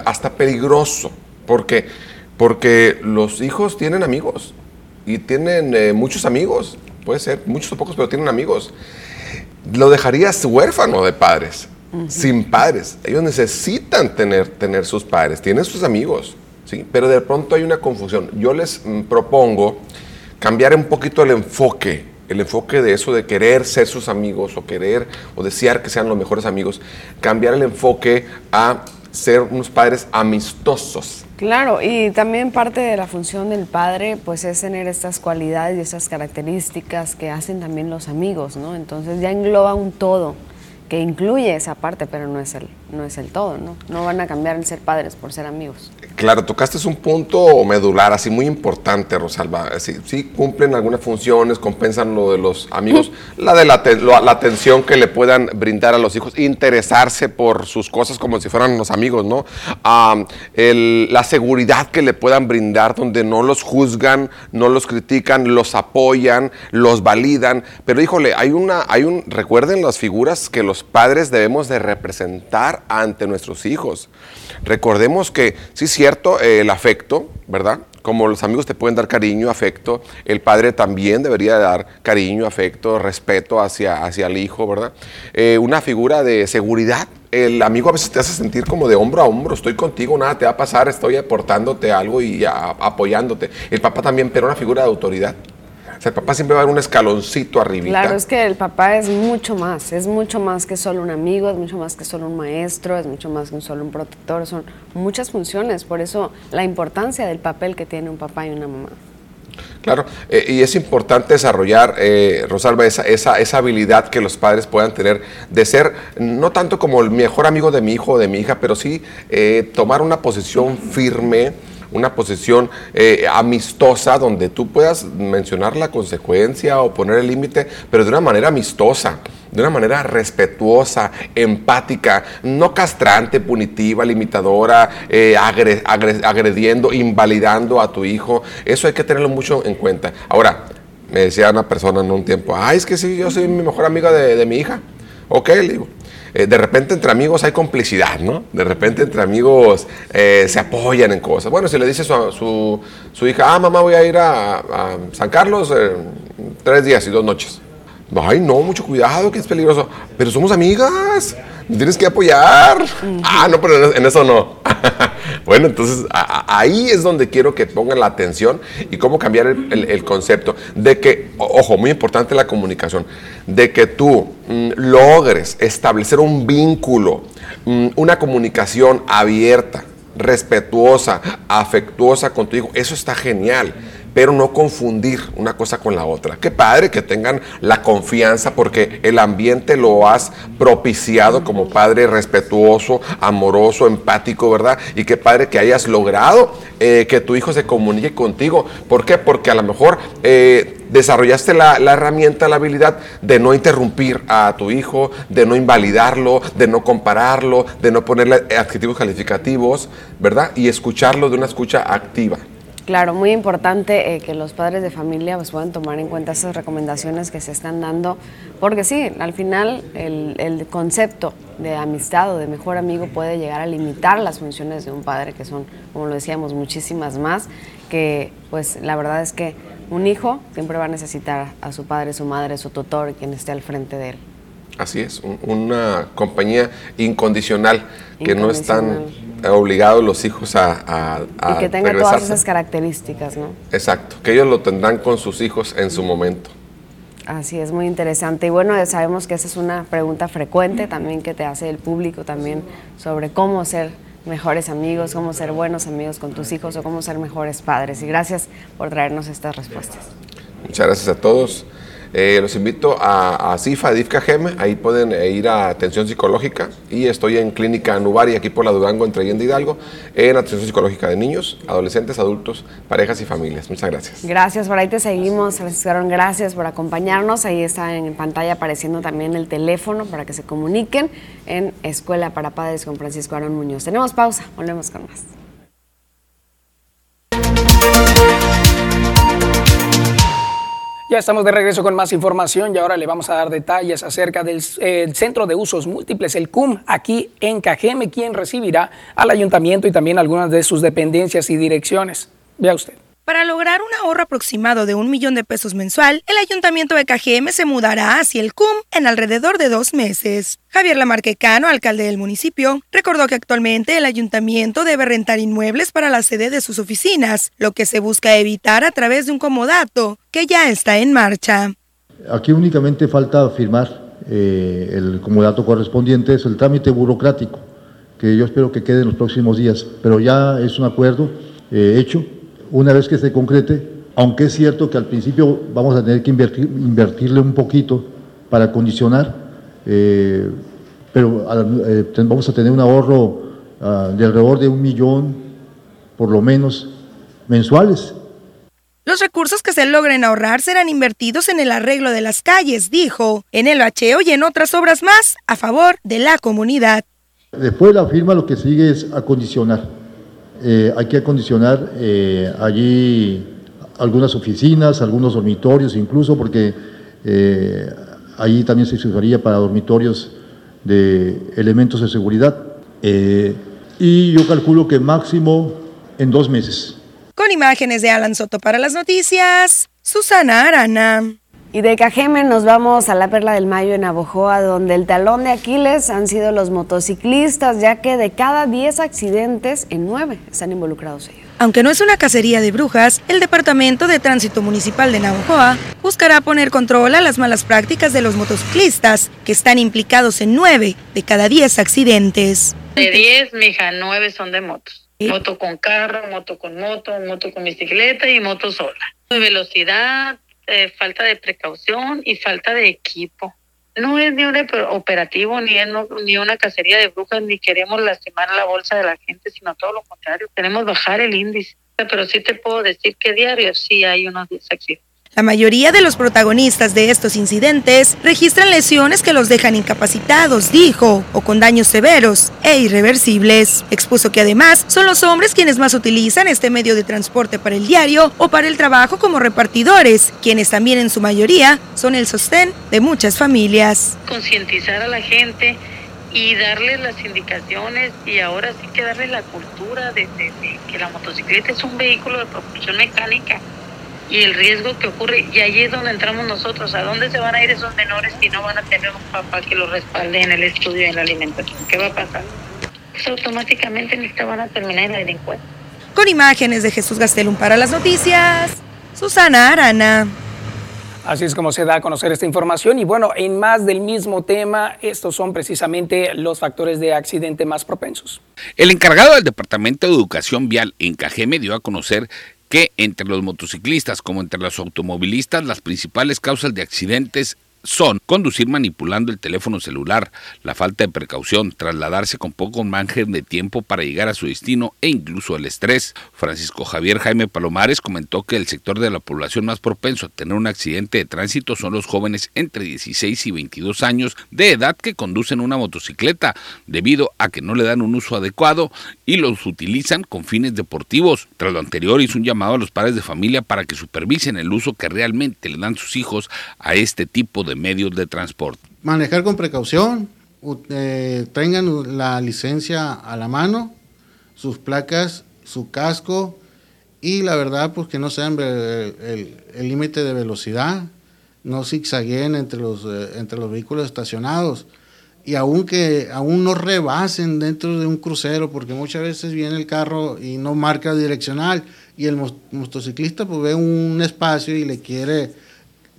hasta peligroso, porque, porque los hijos tienen amigos y tienen eh, muchos amigos, puede ser, muchos o pocos, pero tienen amigos lo dejarías huérfano de padres, sin padres. Ellos necesitan tener, tener sus padres, tienen sus amigos, ¿sí? pero de pronto hay una confusión. Yo les mm, propongo cambiar un poquito el enfoque, el enfoque de eso de querer ser sus amigos o querer o desear que sean los mejores amigos, cambiar el enfoque a ser unos padres amistosos. Claro, y también parte de la función del padre pues es tener estas cualidades y estas características que hacen también los amigos, ¿no? Entonces ya engloba un todo. que incluye esa parte, pero no es el, no es el todo, ¿no? No van a cambiar el ser padres por ser amigos. Claro, tocaste un punto medular, así muy importante, Rosalba. Sí, sí cumplen algunas funciones, compensan lo de los amigos, la de la, la, atención que le puedan brindar a los hijos, interesarse por sus cosas como si fueran los amigos, ¿no? la seguridad que le puedan brindar, donde no los juzgan, no los critican, los apoyan, los validan. Pero híjole, hay una, hay un, recuerden las figuras que los padres debemos de representar ante nuestros hijos. Recordemos que, sí es cierto, el afecto, ¿verdad? Como los amigos te pueden dar cariño, afecto, el padre también debería dar cariño, afecto, respeto hacia, hacia el hijo, ¿verdad? Eh, una figura de seguridad. El amigo a veces te hace sentir como de hombro a hombro, estoy contigo, nada te va a pasar, estoy aportándote algo y apoyándote. El papá también, pero una figura de autoridad. O sea, el papá siempre va a dar un escaloncito arribita. Claro, es que el papá es mucho más, es mucho más que solo un amigo, es mucho más que solo un maestro, es mucho más que solo un protector, son muchas funciones, por eso la importancia del papel que tiene un papá y una mamá. Claro, eh, y es importante desarrollar, eh, Rosalba, esa, esa, habilidad que los padres puedan tener de ser no tanto como el mejor amigo de mi hijo o de mi hija, pero sí eh, tomar una posición firme, una posición eh, amistosa donde tú puedas mencionar la consecuencia o poner el límite, pero de una manera amistosa de una manera respetuosa, empática, no castrante, punitiva, limitadora, eh, agrediendo, invalidando a tu hijo. Eso hay que tenerlo mucho en cuenta. Ahora, me decía una persona en un tiempo, ay, es que sí, yo soy mi mejor amiga de, de mi hija. Ok, le digo, eh, de repente entre amigos hay complicidad, ¿no? De repente entre amigos eh, se apoyan en cosas. Bueno, si le dice su, su, hija, ah, mamá, voy a ir a, San Carlos eh, tres días y dos noches. Ay, no, mucho cuidado, que es peligroso. Pero somos amigas, me tienes que apoyar. Ah, no, pero en eso no. Bueno, entonces ahí es donde quiero que pongan la atención y cómo cambiar el, concepto de que, ojo, muy importante la comunicación, de que tú mm, logres establecer un vínculo, mm, una comunicación abierta, respetuosa, afectuosa con tu hijo. Eso está genial pero no confundir una cosa con la otra. Qué padre que tengan la confianza porque el ambiente lo has propiciado como padre respetuoso, amoroso, empático, ¿verdad? Y qué padre que hayas logrado eh, que tu hijo se comunique contigo. ¿Por qué? Porque a lo mejor eh, desarrollaste la, la, herramienta, la habilidad de no interrumpir a tu hijo, de no invalidarlo, de no compararlo, de no ponerle adjetivos calificativos, ¿verdad? Y escucharlo de una escucha activa. Claro, muy importante eh, que los padres de familia pues, puedan tomar en cuenta esas recomendaciones que se están dando, porque sí, al final el, concepto de amistad o de mejor amigo puede llegar a limitar las funciones de un padre, que son, como lo decíamos, muchísimas más, que pues la verdad es que un hijo siempre va a necesitar a su padre, su madre, su tutor, quien esté al frente de él. Así es, una compañía incondicional, que no están obligados los hijos a... y que tenga todas esas características, ¿no? Exacto, que ellos lo tendrán con sus hijos en su momento. Así es, muy interesante. Y bueno, sabemos que esa es una pregunta frecuente también que te hace el público también sobre cómo ser mejores amigos, cómo ser buenos amigos con tus hijos o cómo ser mejores padres. Y gracias por traernos estas respuestas. Muchas gracias a todos. Eh, los invito a, a CIFA, DIFCA GEM, ahí pueden eh, ir a atención psicológica y estoy en Clínica Nuvari, aquí por la Durango, entre Allende Hidalgo, en atención psicológica de niños, adolescentes, adultos, parejas y familias. Muchas gracias. Gracias, por ahí te seguimos, Francisco gracias por acompañarnos. Ahí está en pantalla apareciendo también el teléfono para que se comuniquen en Escuela para Padres con Francisco Aaron Muñoz. Tenemos pausa, volvemos con más. Ya estamos de regreso con más información y ahora le vamos a dar detalles acerca del Centro de Usos Múltiples, el CUM, aquí en Cajeme, quien recibirá al ayuntamiento y también algunas de sus dependencias y direcciones. Vea usted. Para lograr un ahorro aproximado de un millón de pesos mensual, el ayuntamiento de KGM se mudará hacia el CUM en alrededor de dos meses. Javier Lamarquecano, alcalde del municipio, recordó que actualmente el ayuntamiento debe rentar inmuebles para la sede de sus oficinas, lo que se busca evitar a través de un comodato que ya está en marcha. Aquí únicamente falta firmar eh, el comodato correspondiente, es el trámite burocrático, que yo espero que quede en los próximos días, pero ya es un acuerdo eh, hecho una vez que se concrete, aunque es cierto que al principio vamos a tener que invertir, invertirle un poquito para condicionar, eh, pero eh, vamos a tener un ahorro uh, de alrededor de un millón, por lo menos, mensuales. Los recursos que se logren ahorrar serán invertidos en el arreglo de las calles, dijo, en el bacheo y en otras obras más a favor de la comunidad. Después de la firma lo que sigue es acondicionar. Eh, hay que acondicionar eh, allí algunas oficinas, algunos dormitorios incluso, porque eh, allí también se usaría para dormitorios de elementos de seguridad. y yo calculo que máximo en dos meses. Con imágenes de Alan Soto para las noticias, Susana Arana. Y de Cajeme nos vamos a la Perla del Mayo en Abojoa, donde el talón de Aquiles han sido los motociclistas, ya que de cada 10 accidentes, en 9 están involucrados ellos. Aunque no es una cacería de brujas, el Departamento de Tránsito Municipal de Navojoa buscará poner control a las malas prácticas de los motociclistas, que están implicados en 9 de cada 10 accidentes. De 10, mija, 9 son de motos. Moto con carro, moto con moto, moto con bicicleta y moto sola. Velocidad, eh, falta de precaución y falta de equipo. No es ni un operativo, ni, es ni una cacería de brujas, ni queremos lastimar la bolsa de la gente, sino todo lo contrario. Queremos bajar el índice. Pero sí te puedo decir que diario sí hay unos 10 accidentes. La mayoría de los protagonistas de estos incidentes registran lesiones que los dejan incapacitados, dijo, o con daños severos e irreversibles. Expuso que además son los hombres quienes más utilizan este medio de transporte para el diario o para el trabajo como repartidores, quienes también en su mayoría son el sostén de muchas familias. Concientizar a la gente y darles las indicaciones y ahora sí que darles la cultura de, de que la motocicleta es un vehículo de propulsión mecánica y el riesgo que ocurre. Y allí es donde entramos nosotros. ¿A dónde se van a ir esos menores si no van a tener un papá que los respalde en el estudio y en la alimentación? ¿Qué va a pasar? Pues automáticamente van a terminar en la delincuencia. Con imágenes de Jesús Gastelum para las noticias, Susana Arana. Así es como se da a conocer esta información y bueno, en más del mismo tema, estos son precisamente los factores de accidente más propensos. El encargado del Departamento de Educación Vial en Cajeme dio a conocer que entre los motociclistas como entre los automovilistas las principales causas de accidentes son conducir manipulando el teléfono celular, la falta de precaución, trasladarse con poco margen de tiempo para llegar a su destino e incluso el estrés. Francisco Javier Jaime Palomares comentó que el sector de la población más propenso a tener un accidente de tránsito son los jóvenes entre 16 y 22 años de edad que conducen una motocicleta debido a que no le dan un uso adecuado y los utilizan con fines deportivos. Tras lo anterior hizo un llamado a los padres de familia para que supervisen el uso que realmente le dan sus hijos a este tipo de de medios de transporte. Manejar con precaución, eh, tengan la licencia a la mano, sus placas, su casco y la verdad pues que no sean el límite de velocidad, no zigzagueen entre los, eh, entre los vehículos estacionados y aunque aún no rebasen dentro de un crucero porque muchas veces viene el carro y no marca direccional y el motociclista pues ve un espacio y le quiere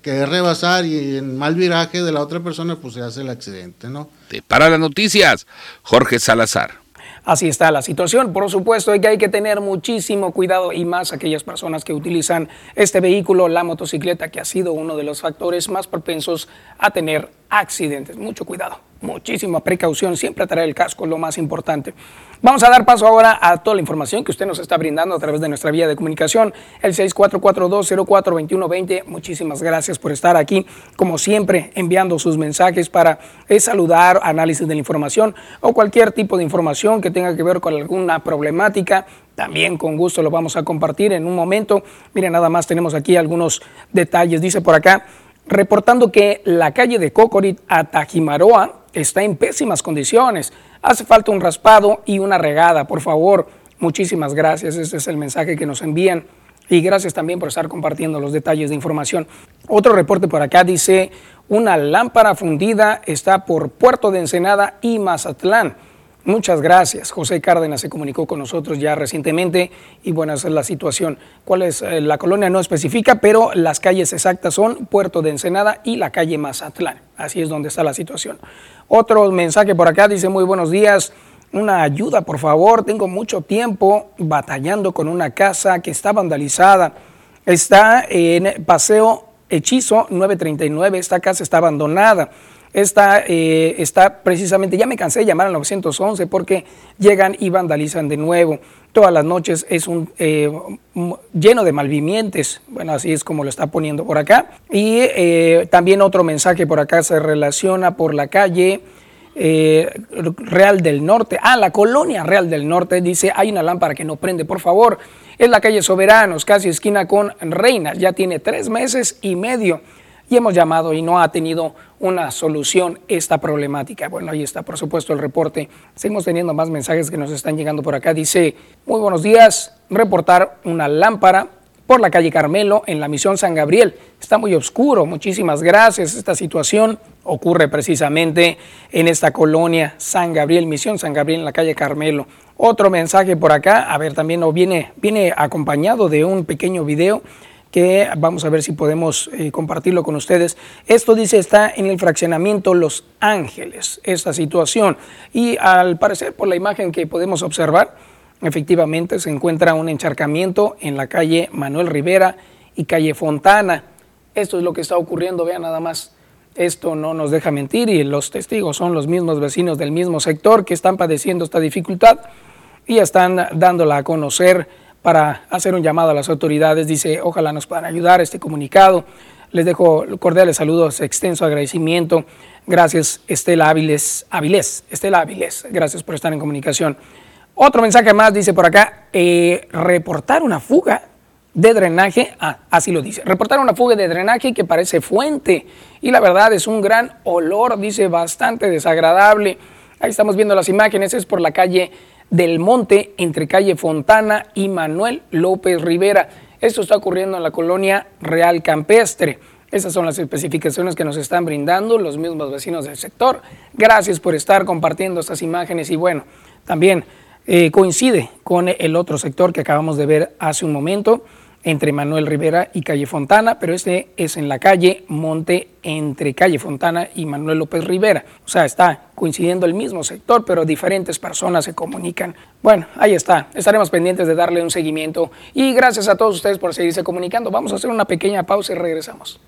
que rebasar y en mal viraje de la otra persona, pues se hace el accidente, ¿no? Para las noticias, Jorge Salazar. Así está la situación. Por supuesto, que hay que tener muchísimo cuidado y más aquellas personas que utilizan este vehículo, la motocicleta, que ha sido uno de los factores más propensos a tener accidentes. Mucho cuidado, muchísima precaución, siempre traer el casco, lo más importante. Vamos a dar paso ahora a toda la información que usted nos está brindando a través de nuestra vía de comunicación, el 6442042120. Muchísimas gracias por estar aquí, como siempre, enviando sus mensajes para eh, saludar, análisis de la información o cualquier tipo de información que tenga que ver con alguna problemática. También con gusto lo vamos a compartir en un momento. Miren, nada más tenemos aquí algunos detalles. Dice por acá, reportando que la calle de Cocorit a Tajimaroa está en pésimas condiciones. Hace falta un raspado y una regada, por favor. Muchísimas gracias. Ese es el mensaje que nos envían. Y gracias también por estar compartiendo los detalles de información. Otro reporte por acá dice, una lámpara fundida está por Puerto de Ensenada y Mazatlán. Muchas gracias. José Cárdenas se comunicó con nosotros ya recientemente y bueno, esa es la situación. ¿Cuál es eh, la colonia? No especifica, pero las calles exactas son Puerto de Ensenada y la calle Mazatlán. Así es donde está la situación. Otro mensaje por acá dice muy buenos días. Una ayuda, por favor. Tengo mucho tiempo batallando con una casa que está vandalizada. Está en Paseo Hechizo 939. Esta casa está abandonada. Está, eh, está precisamente, ya me cansé de llamar al 911 porque llegan y vandalizan de nuevo. Todas las noches es un eh, lleno de malvimientes, bueno, así es como lo está poniendo por acá. Y eh, también otro mensaje por acá se relaciona por la calle Real del Norte. Ah, la colonia Real del Norte dice, hay una lámpara que no prende, por favor. Es la calle Soberanos, casi esquina con Reinas, ya tiene tres meses y medio y hemos llamado y no ha tenido una solución esta problemática. Bueno, ahí está, por supuesto, el reporte. Seguimos teniendo más mensajes que nos están llegando por acá. Dice, muy buenos días, reportar una lámpara por la calle Carmelo en la misión San Gabriel. Está muy oscuro, muchísimas gracias. Esta situación ocurre precisamente en esta colonia San Gabriel, misión San Gabriel en la calle Carmelo. Otro mensaje por acá, a ver, también viene, viene acompañado de un pequeño video que vamos a ver si podemos eh, compartirlo con ustedes. Esto dice está en el fraccionamiento Los Ángeles, esta situación. Y al parecer, por la imagen que podemos observar, efectivamente se encuentra un encharcamiento en la calle Manuel Rivera y calle Fontana. Esto es lo que está ocurriendo, vean nada más. Esto no nos deja mentir y los testigos son los mismos vecinos del mismo sector que están padeciendo esta dificultad y están dándola a conocer para hacer un llamado a las autoridades. Dice, ojalá nos puedan ayudar este comunicado. Les dejo cordiales saludos, extenso agradecimiento. Gracias, Estela Áviles. Áviles, Estela Áviles, gracias por estar en comunicación. Otro mensaje más dice por acá, eh, reportar una fuga de drenaje, ah, así lo dice, reportar una fuga de drenaje que parece fuente y la verdad es un gran olor, dice, bastante desagradable. Ahí estamos viendo las imágenes, es por la calle del Monte entre calle Fontana y Manuel López Rivera. Esto está ocurriendo en la colonia Real Campestre. Esas son las especificaciones que nos están brindando los mismos vecinos del sector. Gracias por estar compartiendo estas imágenes y bueno, también eh, coincide con el otro sector que acabamos de ver hace un momento entre Manuel Rivera y calle Fontana, pero este es en la calle Monte entre calle Fontana y Manuel López Rivera. O sea, está coincidiendo el mismo sector, pero diferentes personas se comunican. Bueno, ahí está. Estaremos pendientes de darle un seguimiento y gracias a todos ustedes por seguirse comunicando. Vamos a hacer una pequeña pausa y regresamos.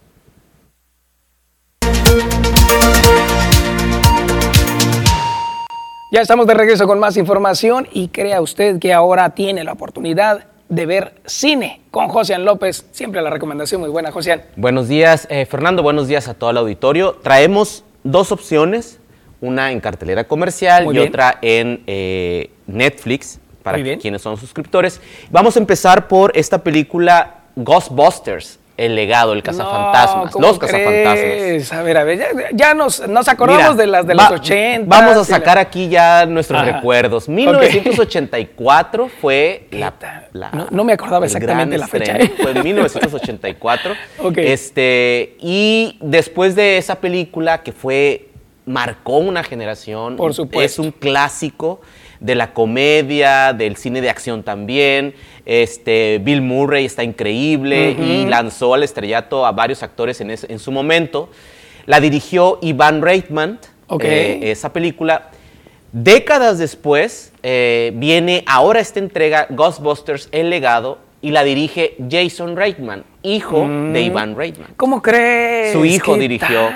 Ya estamos de regreso con más información y crea usted que ahora tiene la oportunidad de ver cine con Josian López. Siempre la recomendación muy buena, Josian. Buenos días, eh, Fernando. Buenos días a todo el auditorio. Traemos dos opciones, una en cartelera comercial y otra en eh, Netflix para quienes son suscriptores. Vamos a empezar por esta película Ghostbusters, el legado, el cazafantasmas, los cazafantasmas. A ver, a ver, ya, nos, acordamos de las de los 80. Vamos a sacar aquí ya nuestros recuerdos. 1984 fue la, no, me acordaba exactamente la fecha. ¿eh? Fue en 1984. este, y después de esa película que fue marcó una generación, Por supuesto. es un clásico de la comedia, del cine de acción también. Este, Bill Murray está increíble y lanzó al estrellato a varios actores en, en su momento. La dirigió Ivan Reitman, eh, esa película. Décadas después eh, viene ahora esta entrega Ghostbusters El legado y la dirige Jason Reitman, hijo de mm. Ivan Reitman. ¿Cómo crees? Su hijo dirigió.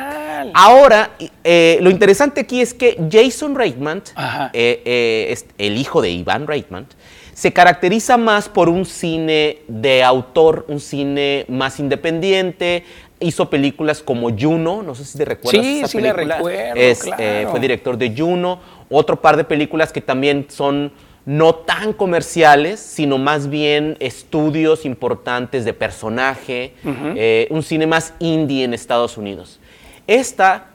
Ahora, eh, lo interesante aquí es que Jason Reitman, el hijo de Ivan Reitman, se caracteriza más por un cine de autor, un cine más independiente. Hizo películas como Juno, no sé si te recuerdas sí, esa sí película. recuerdo, eh, fue director de Juno. Otro par de películas que también son no tan comerciales, sino más bien estudios importantes de personaje, eh, un cine más indie en Estados Unidos. Esta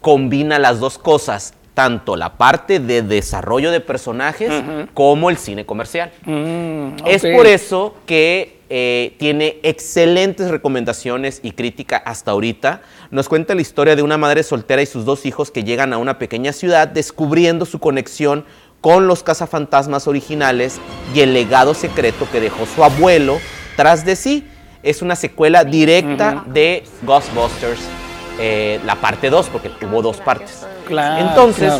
combina las dos cosas, tanto la parte de desarrollo de personajes como el cine comercial. Mm, es por eso que eh, tiene excelentes recomendaciones y crítica hasta ahorita. Nos cuenta la historia de una madre soltera y sus dos hijos que llegan a una pequeña ciudad descubriendo su conexión con los cazafantasmas originales y el legado secreto que dejó su abuelo tras de sí. Es una secuela directa de Ghostbusters, eh, la parte 2, porque tuvo dos partes. Entonces,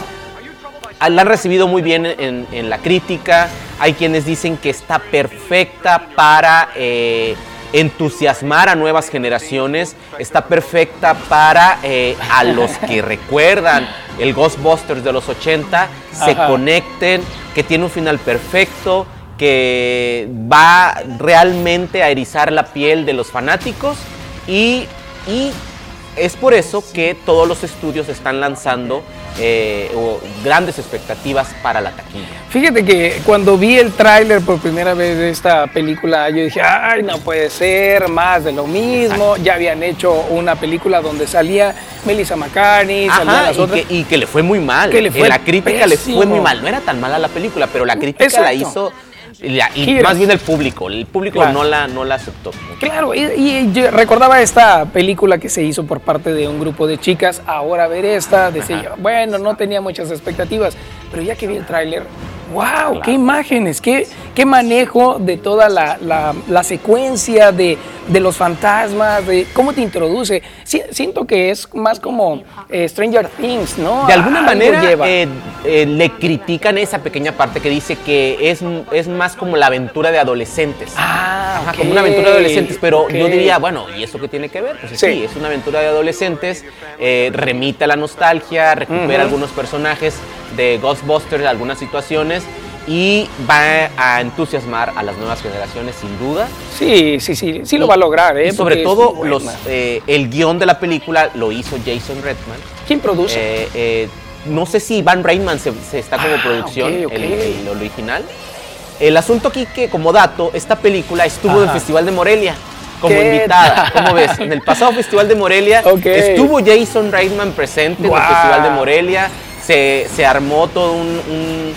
la han recibido muy bien en, la crítica. Hay quienes dicen que está perfecta para eh, entusiasmar a nuevas generaciones, está perfecta para eh, a los que recuerdan el Ghostbusters de los 80, se Ajá. conecten, que tiene un final perfecto, que va realmente a erizar la piel de los fanáticos y, y es por eso que todos los estudios están lanzando eh, o grandes expectativas para la taquilla. Fíjate que cuando vi el tráiler por primera vez de esta película, yo dije, ay, no puede ser, más de lo mismo. Ya habían hecho una película donde salía Melissa McCartney, Ajá, las y otras. que, y que le fue muy mal. Que le fue En la crítica le fue muy mal. No era tan mala la película, pero la crítica la hizo. Y, la- y Giras. más bien el público. El público Claro. no, la, no la aceptó. Claro, y, y yo recordaba esta película que se hizo por parte de un grupo de chicas. Ahora ver esta, decía, yo, bueno, no tenía muchas expectativas, pero ya que vi el tráiler, wow, qué imágenes, qué, qué manejo de toda la, la- la secuencia de, de los fantasmas, de cómo te introduce. Si- siento que es más como eh, Stranger Things, ¿no? De alguna manera lleva. eh, eh, le critican esa pequeña parte que dice que es, es más como la aventura de adolescentes. Ah, Ajá, como una aventura de adolescentes, pero yo diría, bueno, ¿y eso qué tiene que ver? Pues sí, Sí. es una aventura de adolescentes, eh, remite a la nostalgia, recupera algunos personajes de Ghostbusters, algunas situaciones, y va a entusiasmar a las nuevas generaciones, sin duda. Sí, sí, sí, sí lo va a lograr, ¿eh? Y sobre porque todo, los, eh, el guion de la película lo hizo Jason Redman. ¿Quién produce? Eh, eh, no sé si Van Reitman se, se está como Ah, producción, ok, ok. El, el original. El asunto aquí que, como dato, esta película estuvo en el Ajá. Festival de Morelia como ¿Qué invitada. ¿Cómo ves? En el pasado Festival de Morelia Ok. estuvo Jason Reitman presente en Guau. el Festival de Morelia. Se, se armó todo un, un-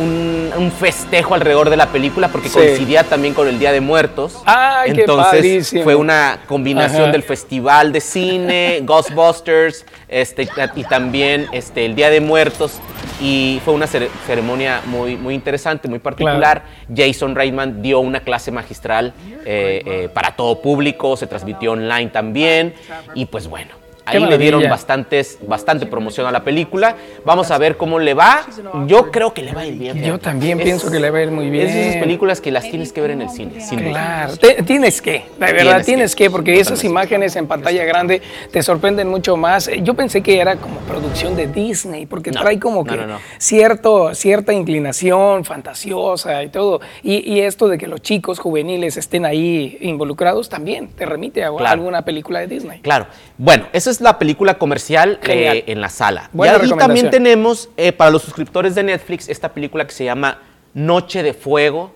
un- un festejo alrededor de la película porque Sí. coincidía también con el Día de Muertos. Ay, qué Entonces padrísimo. fue una combinación Ajá. del festival de cine, Ghostbusters, este, y también este, el Día de Muertos. Y fue una cere- ceremonia muy, muy interesante, muy particular. Jason Reitman dio una clase magistral eh, eh, para todo público, se transmitió online también. Y pues bueno. Ahí le dieron bastantes, bastante promoción a la película. Vamos a ver cómo le va. Yo creo que le va a ir bien. Yo también Es- pienso que le va a ir muy bien. Es de esas películas que las tienes que ver en el cine, sin. Claro, te- tienes que, de verdad, Tienes tienes, que. que, porque esas imágenes en pantalla grande te sorprenden mucho más. Eh, Yo pensé que era como producción de Disney, porque No, trae como que no, no. Cierto, cierta inclinación fantasiosa y todo. Y, y esto de que los chicos juveniles estén ahí involucrados también te remite a Claro. alguna película de Disney. Claro. Bueno, esa es la película comercial eh, en la sala. Buena y ahí también tenemos eh, para los suscriptores de Netflix esta película que se llama Noche de Fuego.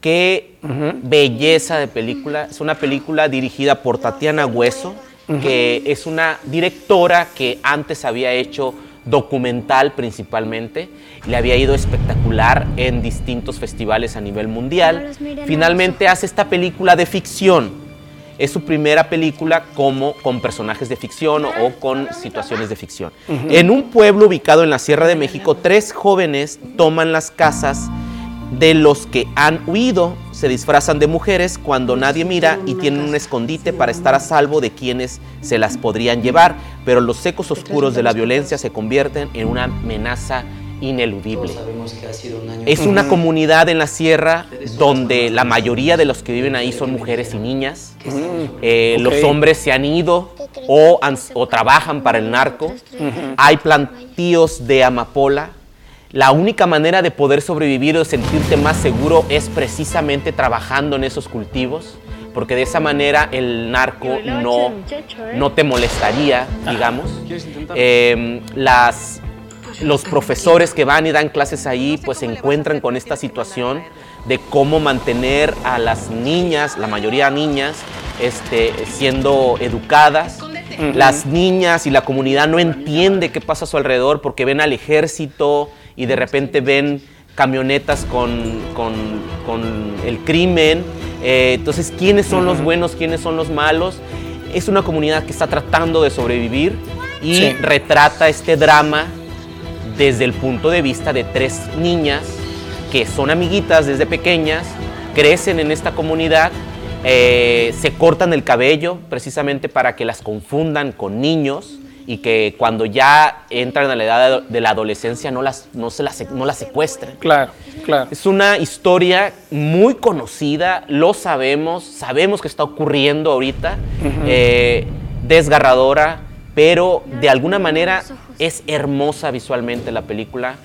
Qué belleza de película. Es una película dirigida por Tatiana Hueso, que es una directora que antes había hecho documental principalmente, le había ido espectacular en distintos festivales a nivel mundial. Finalmente hace esta película de ficción. Es su primera película como con personajes de ficción o, con situaciones de ficción. En un pueblo ubicado en la Sierra de México, tres jóvenes toman las casas de los que han huido, se disfrazan de mujeres cuando nadie mira y tienen un escondite para estar a salvo de quienes se las podrían llevar, pero los secos oscuros de la violencia se convierten en una amenaza ineludible. Es una comunidad en la sierra donde la mayoría de los que viven ahí son mujeres y niñas. Eh. Los hombres se han ido o, han- o trabajan para el narco. Hay plantíos de amapola. La única manera de poder sobrevivir o de sentirte más seguro es precisamente trabajando en esos cultivos, porque de esa manera el narco no, no te molestaría, digamos. Eh, las, los profesores que van y dan clases ahí, pues se encuentran con esta situación de cómo mantener a las niñas, la mayoría niñas, este, siendo educadas. Las niñas y la comunidad no entiende qué pasa a su alrededor porque ven al ejército y de repente ven camionetas con, con- con el crimen. Eh, entonces, ¿quiénes son los buenos? ¿Quiénes son los malos? Es una comunidad que está tratando de sobrevivir y Sí. retrata este drama desde el punto de vista de tres niñas que son amiguitas desde pequeñas, crecen en esta comunidad, eh, se cortan el cabello precisamente para que las confundan con niños y que cuando ya entran a la edad de la adolescencia no las, no se las, no las secuestren. Claro, claro. Es una historia muy conocida, lo sabemos, sabemos que está ocurriendo ahorita, eh, desgarradora, pero de alguna manera es hermosa visualmente la película,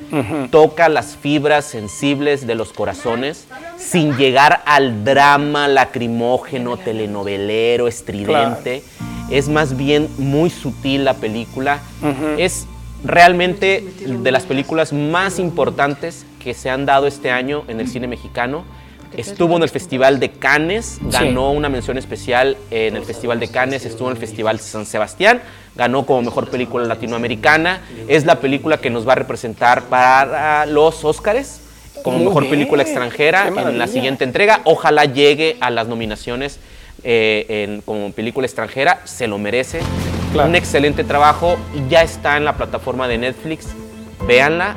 toca las fibras sensibles de los corazones sin llegar al drama lacrimógeno, telenovelero, estridente. Es más bien muy sutil la película. Es realmente de las películas más importantes que se han dado este año en el cine mexicano. Estuvo en el Festival de Cannes, ganó una mención especial en el Festival de Cannes, estuvo en el Festival de San Sebastián, ganó como mejor película latinoamericana. Es la película que nos va a representar para los Óscares como Muy mejor bien, película extranjera en la siguiente entrega. Ojalá llegue a las nominaciones eh, en- como película extranjera, se lo merece. Claro. Un excelente trabajo y ya está en la plataforma de Netflix. Véanla.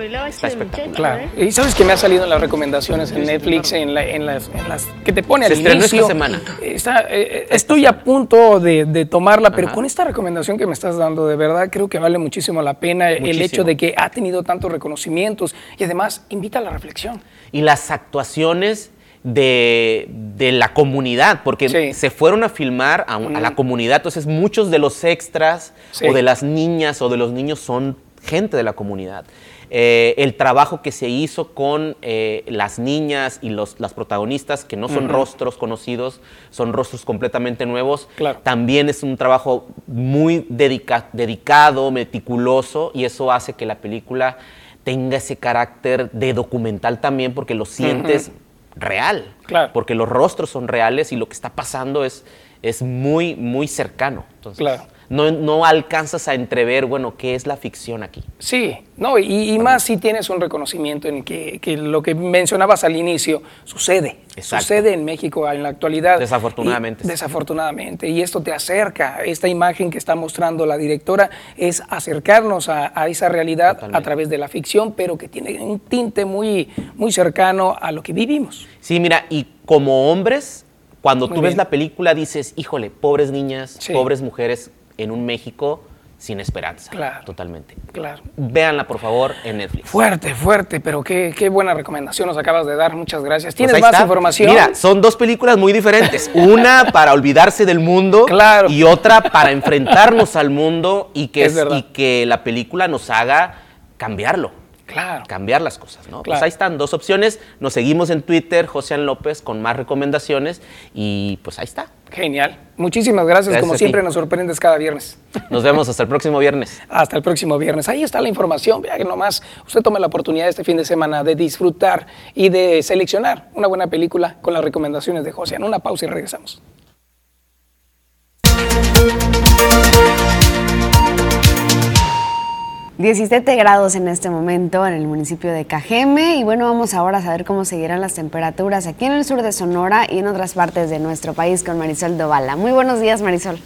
Está espectacular. Claro. Y sabes que me ha salido en las recomendaciones en Netflix, en, la- en las, en las que te pone Se al estrenó esta inicio. semana. Está, eh, eh, estoy a punto de, de tomarla, pero con esta recomendación que me estás dando, de verdad creo que vale muchísimo la pena el Muchísimo. hecho de que ha tenido tantos reconocimientos y además invita a la reflexión. y las actuaciones de, de la comunidad, porque se fueron a filmar a, a la comunidad, entonces muchos de los extras Sí. o de las niñas o de los niños son gente de la comunidad. Eh, el trabajo que se hizo con eh, las niñas y los, las protagonistas, que no son rostros conocidos, son rostros completamente nuevos, Claro. también es un trabajo muy dedica- dedicado, meticuloso, y eso hace que la película tenga ese carácter de documental también, porque lo sientes real. Claro. Porque los rostros son reales y lo que está pasando es, es muy, muy cercano. Entonces, Claro. No, no alcanzas a entrever, bueno, qué es la ficción aquí. Sí, no, y, y más si tienes un reconocimiento en que, que lo que mencionabas al inicio sucede. Exacto. Sucede en México en la actualidad. Desafortunadamente. Y- desafortunadamente. Y esto te acerca. Esta imagen que está mostrando la directora es acercarnos a, a esa realidad a través de la ficción, pero que tiene un tinte muy, muy cercano a lo que vivimos. Sí, mira, y como hombres, cuando Muy tú ves la película dices, híjole, pobres niñas, Sí. pobres mujeres en un México sin esperanza. Claro. Totalmente. Claro. Véanla, por favor, en Netflix. Fuerte, fuerte, pero qué, qué buena recomendación nos acabas de dar. Muchas gracias. Pues ¿Tienes más está. información? Mira, son dos películas muy diferentes. Una para olvidarse del mundo y otra para enfrentarnos al mundo y que, Es y que la película nos haga cambiarlo. Claro. Cambiar las cosas, ¿no? Pues ahí están dos opciones. Nos seguimos en Twitter, José López, con más recomendaciones y pues ahí está. Genial. Muchísimas gracias. Gracias Como siempre, nos sorprendes cada viernes. Nos vemos hasta el próximo viernes. Hasta el próximo viernes. Ahí está la información. Vea que nomás usted tome la oportunidad este fin de semana de disfrutar y de seleccionar una buena película con las recomendaciones de José. En una pausa y regresamos. 17 grados en este momento en el municipio de Cajeme y bueno, vamos ahora a saber cómo seguirán las temperaturas aquí en el sur de Sonora y en otras partes de nuestro país con Marisol Dovala. Muy buenos días, Marisol.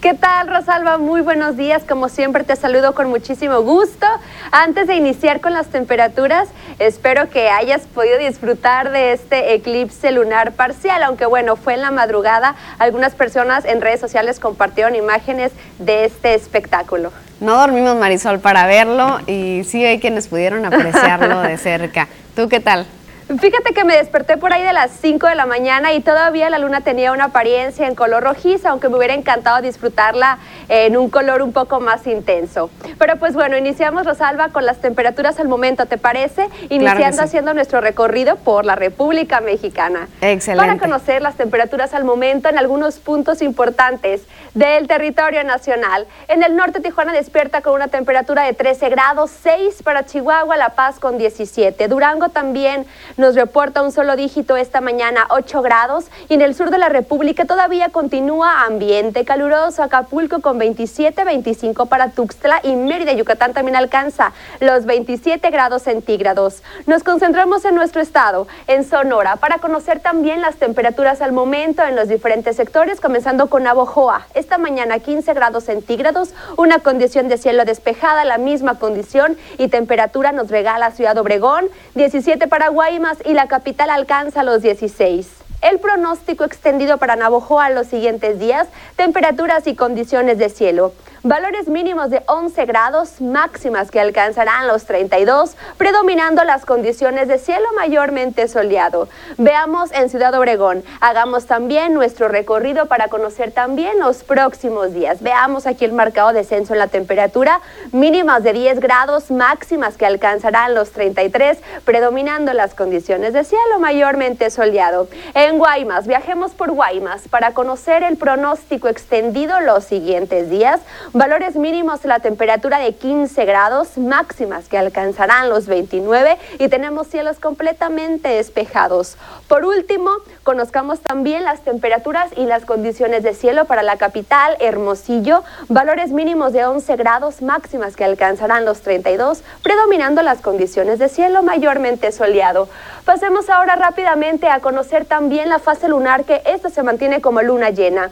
¿Qué tal, Rosalba? Muy buenos días. Como siempre, te saludo con muchísimo gusto. Antes de iniciar con las temperaturas, espero que hayas podido disfrutar de este eclipse lunar parcial, aunque bueno, fue en la madrugada. Algunas personas en redes sociales compartieron imágenes de este espectáculo. No dormimos, Marisol, para verlo y sí hay quienes pudieron apreciarlo de cerca. ¿Tú qué tal? Fíjate que me desperté por ahí de las 5 de la mañana y todavía la luna tenía una apariencia en color rojiza, aunque me hubiera encantado disfrutarla en un color un poco más intenso. Pero pues bueno, iniciamos Rosalba con las temperaturas al momento, ¿te parece? Iniciando sí. haciendo nuestro recorrido por la República Mexicana. Excelente. Para conocer las temperaturas al momento en algunos puntos importantes del territorio nacional. En el norte Tijuana despierta con una temperatura de 13 grados, 6 para Chihuahua, La Paz con 17. Durango también nos reporta un solo dígito esta mañana, 8 grados. Y en el sur de la República todavía continúa ambiente caluroso. Acapulco con 27, 25 para Tuxtla y Mérida, Yucatán también alcanza los 27 grados centígrados. Nos concentramos en nuestro estado, en Sonora, para conocer también las temperaturas al momento en los diferentes sectores, comenzando con Navojoa. Esta mañana 15 grados centígrados, una condición de cielo despejada, la misma condición y temperatura nos regala Ciudad Obregón, 17 para Guaymas y la capital alcanza los 16. El pronóstico extendido para Navojoa los siguientes días, temperaturas y condiciones de cielo. Valores mínimos de 11 grados, máximas que alcanzarán los 32, predominando las condiciones de cielo mayormente soleado. Veamos en Ciudad Obregón, hagamos también nuestro recorrido para conocer también los próximos días. Veamos aquí el marcado descenso en la temperatura, mínimas de 10 grados, máximas que alcanzarán los 33, predominando las condiciones de cielo mayormente soleado. En Guaymas, viajemos por Guaymas para conocer el pronóstico extendido los siguientes días. Valores mínimos la temperatura de 15 grados, máximas que alcanzarán los 29 y tenemos cielos completamente despejados. Por último, conozcamos también las temperaturas y las condiciones de cielo para la capital, Hermosillo. Valores mínimos de 11 grados, máximas que alcanzarán los 32, predominando las condiciones de cielo mayormente soleado. Pasemos ahora rápidamente a conocer también la fase lunar que esta se mantiene como luna llena.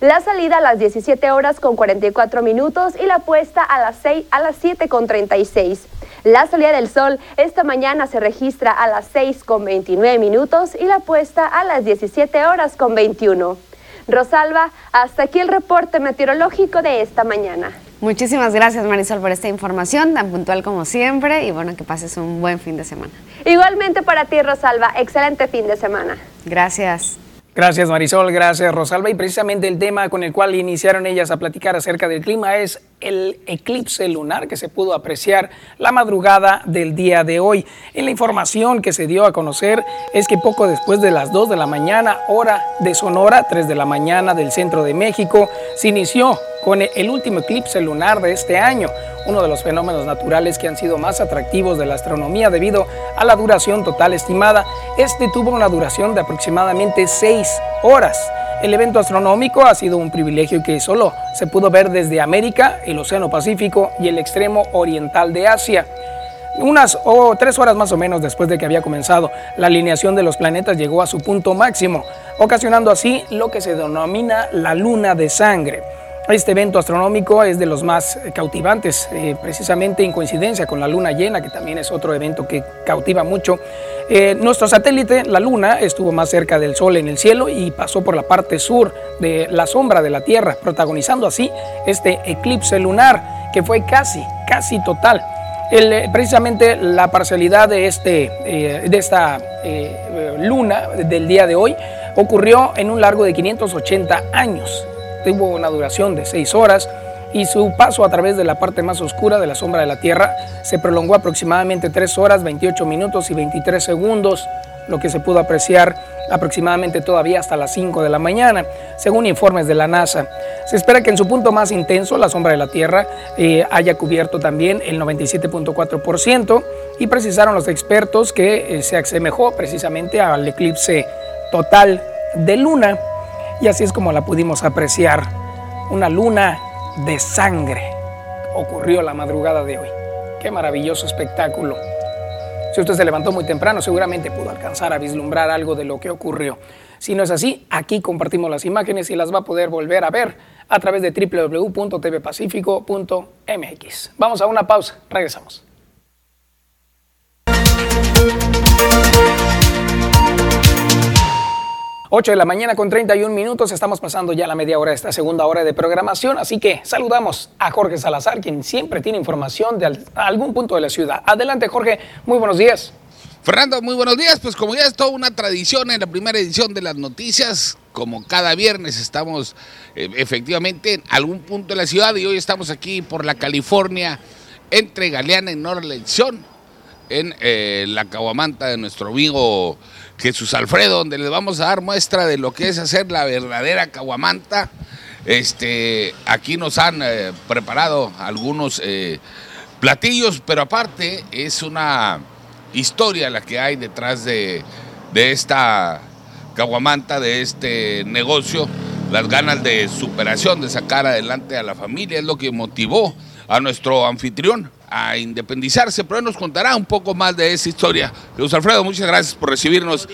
La salida a las 17 horas con 44 minutos y la puesta a las 6 a las 7 con 36. La salida del sol esta mañana se registra a las 6 con 29 minutos y la puesta a las 17 horas con 21. Rosalba, hasta aquí el reporte meteorológico de esta mañana. Muchísimas gracias Marisol por esta información tan puntual como siempre y bueno, que pases un buen fin de semana. Igualmente para ti Rosalba, excelente fin de semana. Gracias. Gracias Marisol, gracias Rosalba. Y precisamente el tema con el cual iniciaron ellas a platicar acerca del clima es el eclipse lunar que se pudo apreciar la madrugada del día de hoy. En la información que se dio a conocer es que poco después de las 2 de la mañana, hora de Sonora, 3 de la mañana del centro de México, se inició con el último eclipse lunar de este año, uno de los fenómenos naturales que han sido más atractivos de la astronomía debido a la duración total estimada. Este tuvo una duración de aproximadamente 6 horas. El evento astronómico ha sido un privilegio que solo se pudo ver desde América, el Océano Pacífico y el extremo oriental de Asia. Unas o tres horas más o menos después de que había comenzado, la alineación de los planetas llegó a su punto máximo, ocasionando así lo que se denomina la luna de sangre. Este evento astronómico es de los más cautivantes, eh, precisamente en coincidencia con la luna llena, que también es otro evento que cautiva mucho. Eh, nuestro satélite, la luna, estuvo más cerca del Sol en el cielo y pasó por la parte sur de la sombra de la Tierra, protagonizando así este eclipse lunar, que fue casi, casi total. El, precisamente la parcialidad de, este, eh, de esta luna del día de hoy ocurrió en un largo de 580 años tuvo una duración de seis horas y su paso a través de la parte más oscura de la sombra de la Tierra se prolongó aproximadamente 3 horas, 28 minutos y 23 segundos, lo que se pudo apreciar aproximadamente todavía hasta las 5 de la mañana, según informes de la NASA. Se espera que en su punto más intenso, la sombra de la Tierra eh, haya cubierto también el 97.4% y precisaron los expertos que eh, se asemejó precisamente al eclipse total de luna y así es como la pudimos apreciar. Una luna de sangre ocurrió la madrugada de hoy. Qué maravilloso espectáculo. Si usted se levantó muy temprano, seguramente pudo alcanzar a vislumbrar algo de lo que ocurrió. Si no es así, aquí compartimos las imágenes y las va a poder volver a ver a través de www.tvpacifico.mx. Vamos a una pausa, regresamos. 8 de la mañana con 31 minutos, estamos pasando ya la media hora de esta segunda hora de programación, así que saludamos a Jorge Salazar, quien siempre tiene información de algún punto de la ciudad. Adelante Jorge, muy buenos días. Fernando, muy buenos días. Pues como ya es toda una tradición en la primera edición de las noticias, como cada viernes estamos eh, efectivamente en algún punto de la ciudad y hoy estamos aquí por la California entre Galeana y Norlección en eh, la caguamanta de nuestro amigo Jesús Alfredo, donde les vamos a dar muestra de lo que es hacer la verdadera caguamanta. Este, aquí nos han eh, preparado algunos eh, platillos, pero aparte es una historia la que hay detrás de, de esta caguamanta, de este negocio, las ganas de superación, de sacar adelante a la familia, es lo que motivó a nuestro anfitrión a independizarse, pero él nos contará un poco más de esa historia. Jesús Alfredo, muchas gracias por recibirnos,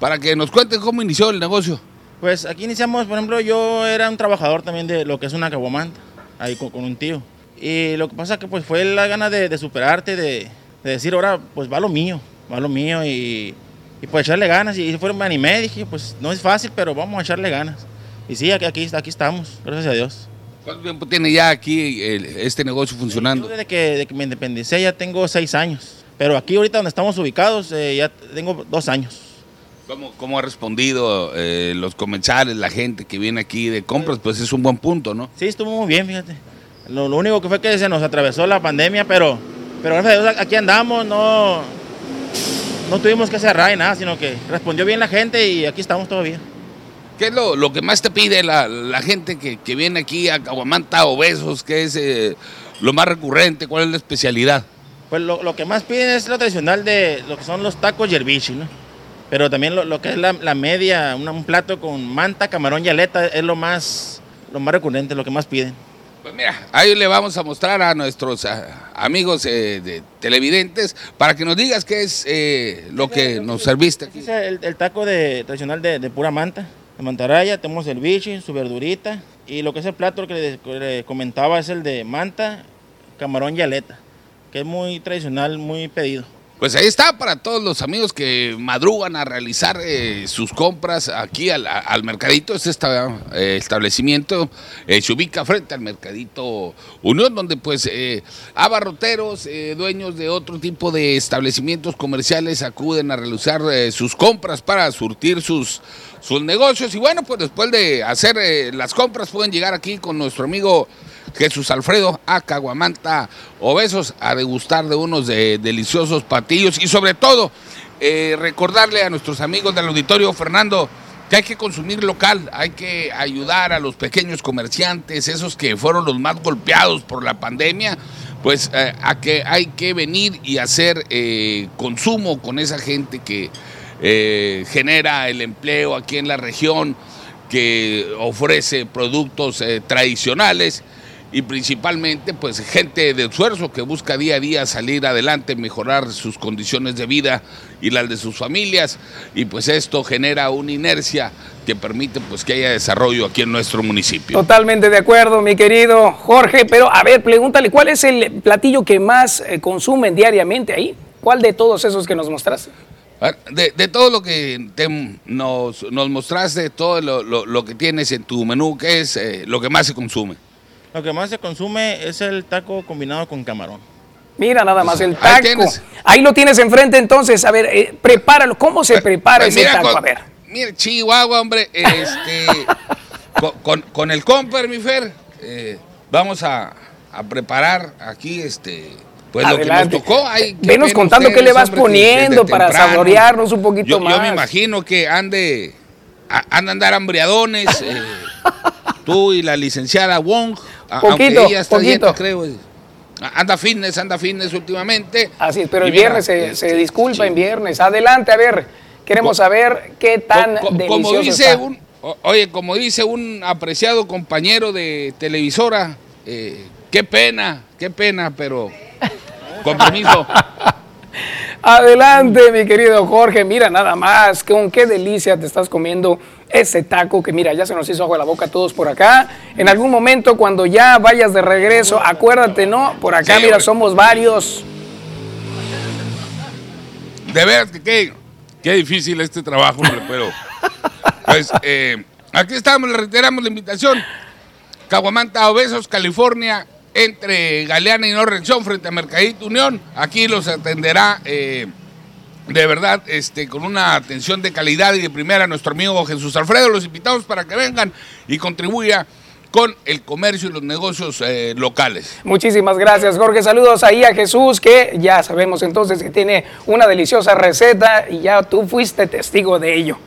para que nos cuenten cómo inició el negocio. Pues aquí iniciamos, por ejemplo, yo era un trabajador también de lo que es una caguamanta, ahí con, un tío. Y lo que pasa que pues fue la gana de, superarte, de, decir, ahora pues va lo mío, va lo mío y, y pues echarle ganas. Y fue, me animé, dije, pues no es fácil, pero vamos a echarle ganas. Y sí, aquí, aquí, aquí estamos, gracias a Dios. ¿Cuánto tiempo tiene ya aquí el- este negocio funcionando? Yo desde que, desde que me independicé ya tengo seis años. Pero aquí ahorita donde estamos ubicados eh, ya tengo dos años. ¿Cómo, cómo ha respondido eh, los comensales, la gente que viene aquí de compras? Pues es un buen punto, ¿no? Sí, estuvo muy bien, fíjate. Lo, lo único que fue que se nos atravesó la pandemia, pero, pero gracias a Dios aquí andamos, no, no tuvimos que cerrar y nada, sino que respondió bien la gente y aquí estamos todavía. ¿Qué es lo, lo que más te pide la, la gente que, que viene aquí a Caguamanta Obesos? ¿Qué es eh, lo más recurrente? ¿Cuál es la especialidad? Pues lo, lo que más piden es lo tradicional de lo que son los tacos yerbichi, ¿no? Pero también lo, lo que es la, la media, una- un plato con manta, camarón y aleta es lo más, lo más recurrente, lo que más piden. Pues mira, ahí le vamos a mostrar a nuestros amigos eh, de televidentes para que nos digas qué es eh, lo que nos serviste aquí. Es el, el taco de, tradicional de, de pura manta, de mantarraya, tenemos el bichi, su verdurita, y lo que es el plato que le, que le comentaba es el de manta, camarón y aleta, que es muy tradicional, muy pedido. Pues ahí está para todos los amigos que madrugan a realizar eh, sus compras aquí al, mercadito. Este eh, establecimiento eh, se ubica frente al mercadito Unión, donde pues abarroteros, dueños de otro tipo de establecimientos comerciales acuden a realizar sus compras para surtir sus, sus negocios. Y bueno, pues después de hacer eh, las compras pueden llegar aquí con nuestro amigo Jesús Alfredo a Caguamanta Obesos a degustar de unos eh, deliciosos patillos y sobre todo eh, recordarle a nuestros amigos del auditorio Fernando que hay que consumir local, hay que ayudar a los pequeños comerciantes, esos que fueron los más golpeados por la pandemia, pues eh, a que hay que venir y hacer eh, consumo con esa gente que eh, genera el empleo aquí en la región, que ofrece productos eh, tradicionales y principalmente pues gente de esfuerzo que busca día a día salir adelante, mejorar sus condiciones de vida y las de sus familias y pues esto genera una inercia que permite pues que haya desarrollo aquí en nuestro municipio. Totalmente de acuerdo, mi querido Jorge, pero a ver, pregúntale, ¿cuál es el platillo que más eh, consumen diariamente ahí? ¿Cuál de todos esos que nos mostraste? A ver, De, de todo lo que te- nos, nos mostraste, todo lo, lo- lo que tienes en tu menú, ¿qué es eh, lo que más se consume? Lo que más se consume es el taco combinado con camarón. Mira nada más el Pues, Ahí taco. Ahí lo tienes enfrente entonces, a ver, eh, prepáralo. ¿Cómo se prepara Pues ese mira, taco? con- A ver. Mira, Chihuahua, hombre, este, con, con- con el comper, mi Fer, eh, vamos a, a preparar aquí, este, pues lo que nos tocó. Ay, qué Venos contando qué le vas que poniendo para saborearnos un poquito yo, Yo más. me imagino que ande, a- andar hambriadones, eh, tú y la licenciada Wong, a- Poquito, aunque ella está poquito. dieta, creo. eh. Anda fitness, anda fitness últimamente. Así es, pero el mira, viernes se, este, se disculpa en viernes. Adelante, a ver, queremos saber qué tan Co- delicioso como dice está. un, oye, como dice un apreciado compañero de televisora, eh, qué pena, qué pena, pero con permiso. Adelante, mi querido Jorge. Mira nada más, con qué delicia te estás comiendo ese taco que mira, ya se nos hizo agua la boca a todos por acá. En algún momento cuando ya vayas de regreso, acuérdate, ¿no? Por acá, Sí, mira, hombre. somos varios. De veras que qué, qué difícil este trabajo, hombre, pero pues eh, aquí estamos, le reiteramos la invitación. Caguamanta Obesos, California, entre Galeana y No Reacción, frente a Mercadito Unión. Aquí los atenderá eh, de verdad este, con una atención de calidad y de primera nuestro amigo Jesús Alfredo. Los invitamos para que vengan y contribuya con el comercio y los negocios eh, locales. Muchísimas gracias, Jorge. Saludos ahí a Jesús, que ya sabemos entonces que tiene una deliciosa receta y ya tú fuiste testigo de ello.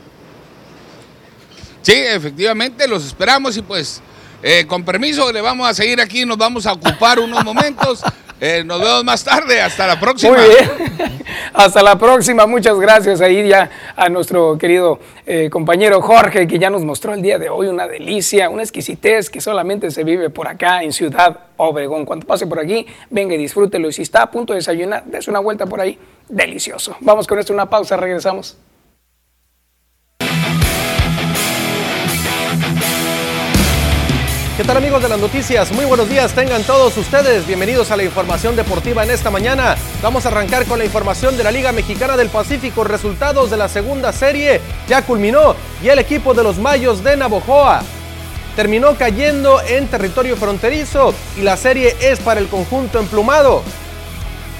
Sí, efectivamente, los esperamos y pues eh, con permiso le vamos a seguir aquí, nos vamos a ocupar unos momentos. Eh, nos vemos más tarde, hasta la próxima. Muy bien. Hasta la próxima. Muchas gracias ahí ya a nuestro querido eh, compañero Jorge, que ya nos mostró el día de hoy una delicia, una exquisitez que solamente se vive por acá en Ciudad Obregón. Cuando pase por aquí, venga y disfrútelo. Y si está a punto de desayunar, des una vuelta por ahí. Delicioso. Vamos con esto, una pausa, regresamos. Tal amigos de las noticias? Muy buenos días, tengan todos ustedes. Bienvenidos a la información deportiva en esta mañana. Vamos a arrancar con la información de la Liga Mexicana del Pacífico. Resultados de la segunda serie ya culminó y el equipo de los Mayos de Navojoa terminó cayendo en territorio fronterizo y la serie es para el conjunto emplumado.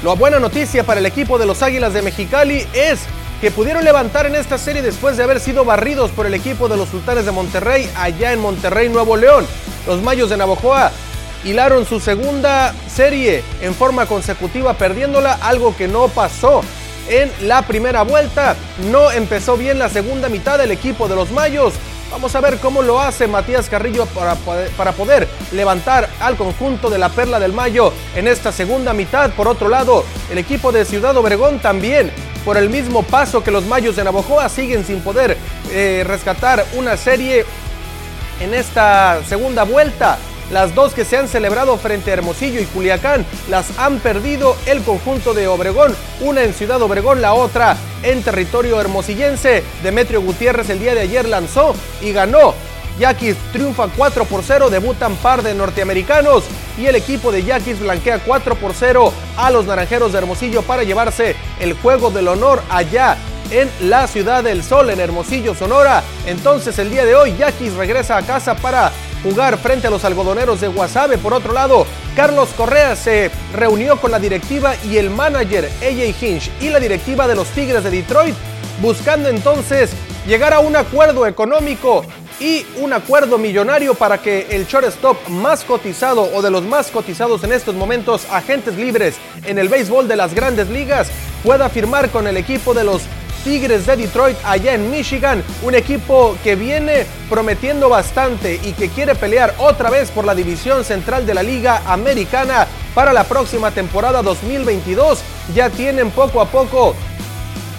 La buena noticia para el equipo de los Águilas de Mexicali es que pudieron levantar en esta serie después de haber sido barridos por el equipo de los Sultanes de Monterrey allá en Monterrey, Nuevo León. Los Mayos de Navojoa hilaron su segunda serie en forma consecutiva perdiéndola, algo que no pasó en la primera vuelta. No empezó bien la segunda mitad del equipo de los Mayos. Vamos a ver cómo lo hace Matías Carrillo para para poder, levantar al conjunto de la Perla del Mayo en esta segunda mitad. Por otro lado, el equipo de Ciudad Obregón también, por el mismo paso que los Mayos de Navojoa, siguen sin poder eh, rescatar una serie en esta segunda vuelta. Las dos que se han celebrado frente a Hermosillo y Culiacán las han perdido el conjunto de Obregón, una en Ciudad Obregón, la otra en territorio hermosillense. Demetrio Gutiérrez el día de ayer lanzó y ganó. Yaquis triunfa 4 por 0, debutan par de norteamericanos y el equipo de Yaquis blanquea 4 por 0 a los Naranjeros de Hermosillo para llevarse el juego del honor allá en la ciudad del sol, en Hermosillo, Sonora. Entonces el día de hoy Yaquis regresa a casa para jugar frente a los algodoneros de Guasave. Por otro lado, Carlos Correa se reunió con la directiva y el manager AJ Hinch y la directiva de los Tigres de Detroit, buscando entonces llegar a un acuerdo económico y un acuerdo millonario para que el shortstop más cotizado o de los más cotizados en estos momentos, agentes libres en el béisbol de las grandes ligas, pueda firmar con el equipo de los Tigres de Detroit allá en Michigan, un equipo que viene prometiendo bastante y que quiere pelear otra vez por la división central de la Liga Americana para la próxima temporada 2022. Ya tienen poco a poco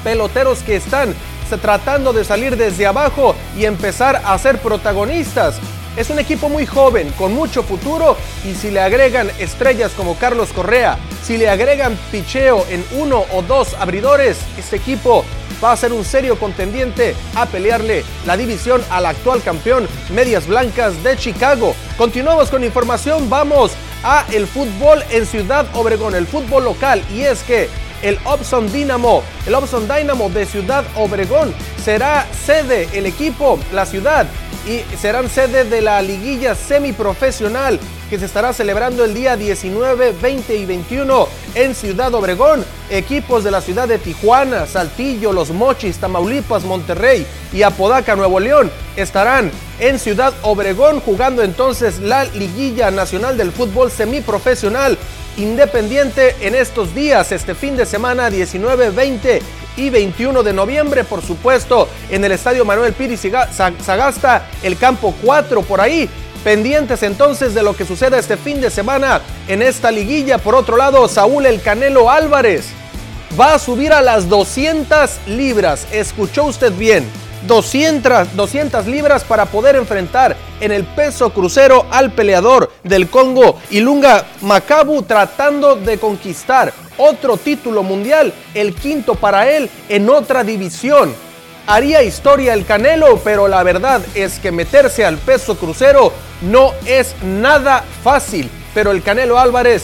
peloteros que están tratando de salir desde abajo y empezar a ser protagonistas. Es un equipo muy joven, con mucho futuro, y si le agregan estrellas como Carlos Correa, si le agregan picheo en uno o dos abridores, este equipo va a ser un serio contendiente a pelearle la división al actual campeón Medias Blancas de Chicago. Continuamos con información, vamos a el fútbol en Ciudad Obregón, el fútbol local, y es que el Opson Dynamo, el Opson Dynamo de Ciudad Obregón será sede, el equipo, la ciudad y serán sede de la liguilla semiprofesional que se estará celebrando el día 19, 20 y 21 en Ciudad Obregón. Equipos de la ciudad de Tijuana, Saltillo, Los Mochis, Tamaulipas, Monterrey y Apodaca, Nuevo León estarán en Ciudad Obregón jugando entonces la liguilla nacional del fútbol semiprofesional independiente en estos días, este fin de semana 19, 20 y 21 de noviembre, por supuesto, en el Estadio Manuel Piri Sagasta, el campo 4 por ahí. Pendientes entonces de lo que suceda este fin de semana en esta liguilla. Por otro lado, Saúl El Canelo Álvarez va a subir a las 200 libras. Escuchó usted bien. 200, 200 libras para poder enfrentar en el peso crucero al peleador del Congo, Ilunga Macabu, tratando de conquistar otro título mundial, el quinto para él en otra división. Haría historia el Canelo, pero la verdad es que meterse al peso crucero no es nada fácil. Pero el Canelo Álvarez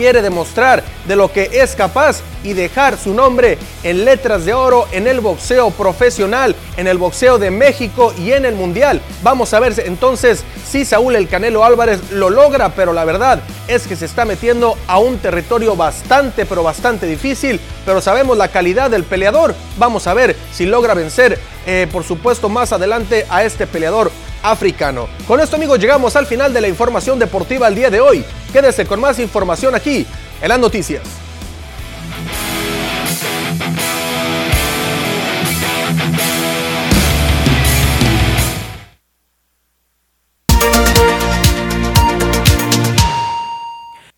quiere demostrar de lo que es capaz y dejar su nombre en letras de oro en el boxeo profesional, en el boxeo de México y en el Mundial. Vamos a ver entonces si Saúl el Canelo Álvarez lo logra, pero la verdad es que se está metiendo a un territorio bastante, pero bastante difícil, pero sabemos la calidad del peleador. Vamos a ver si logra vencer, eh, por supuesto, más adelante a este peleador africano. Con esto amigos llegamos al final de la información deportiva el día de hoy. Quédese con más información aquí en las noticias.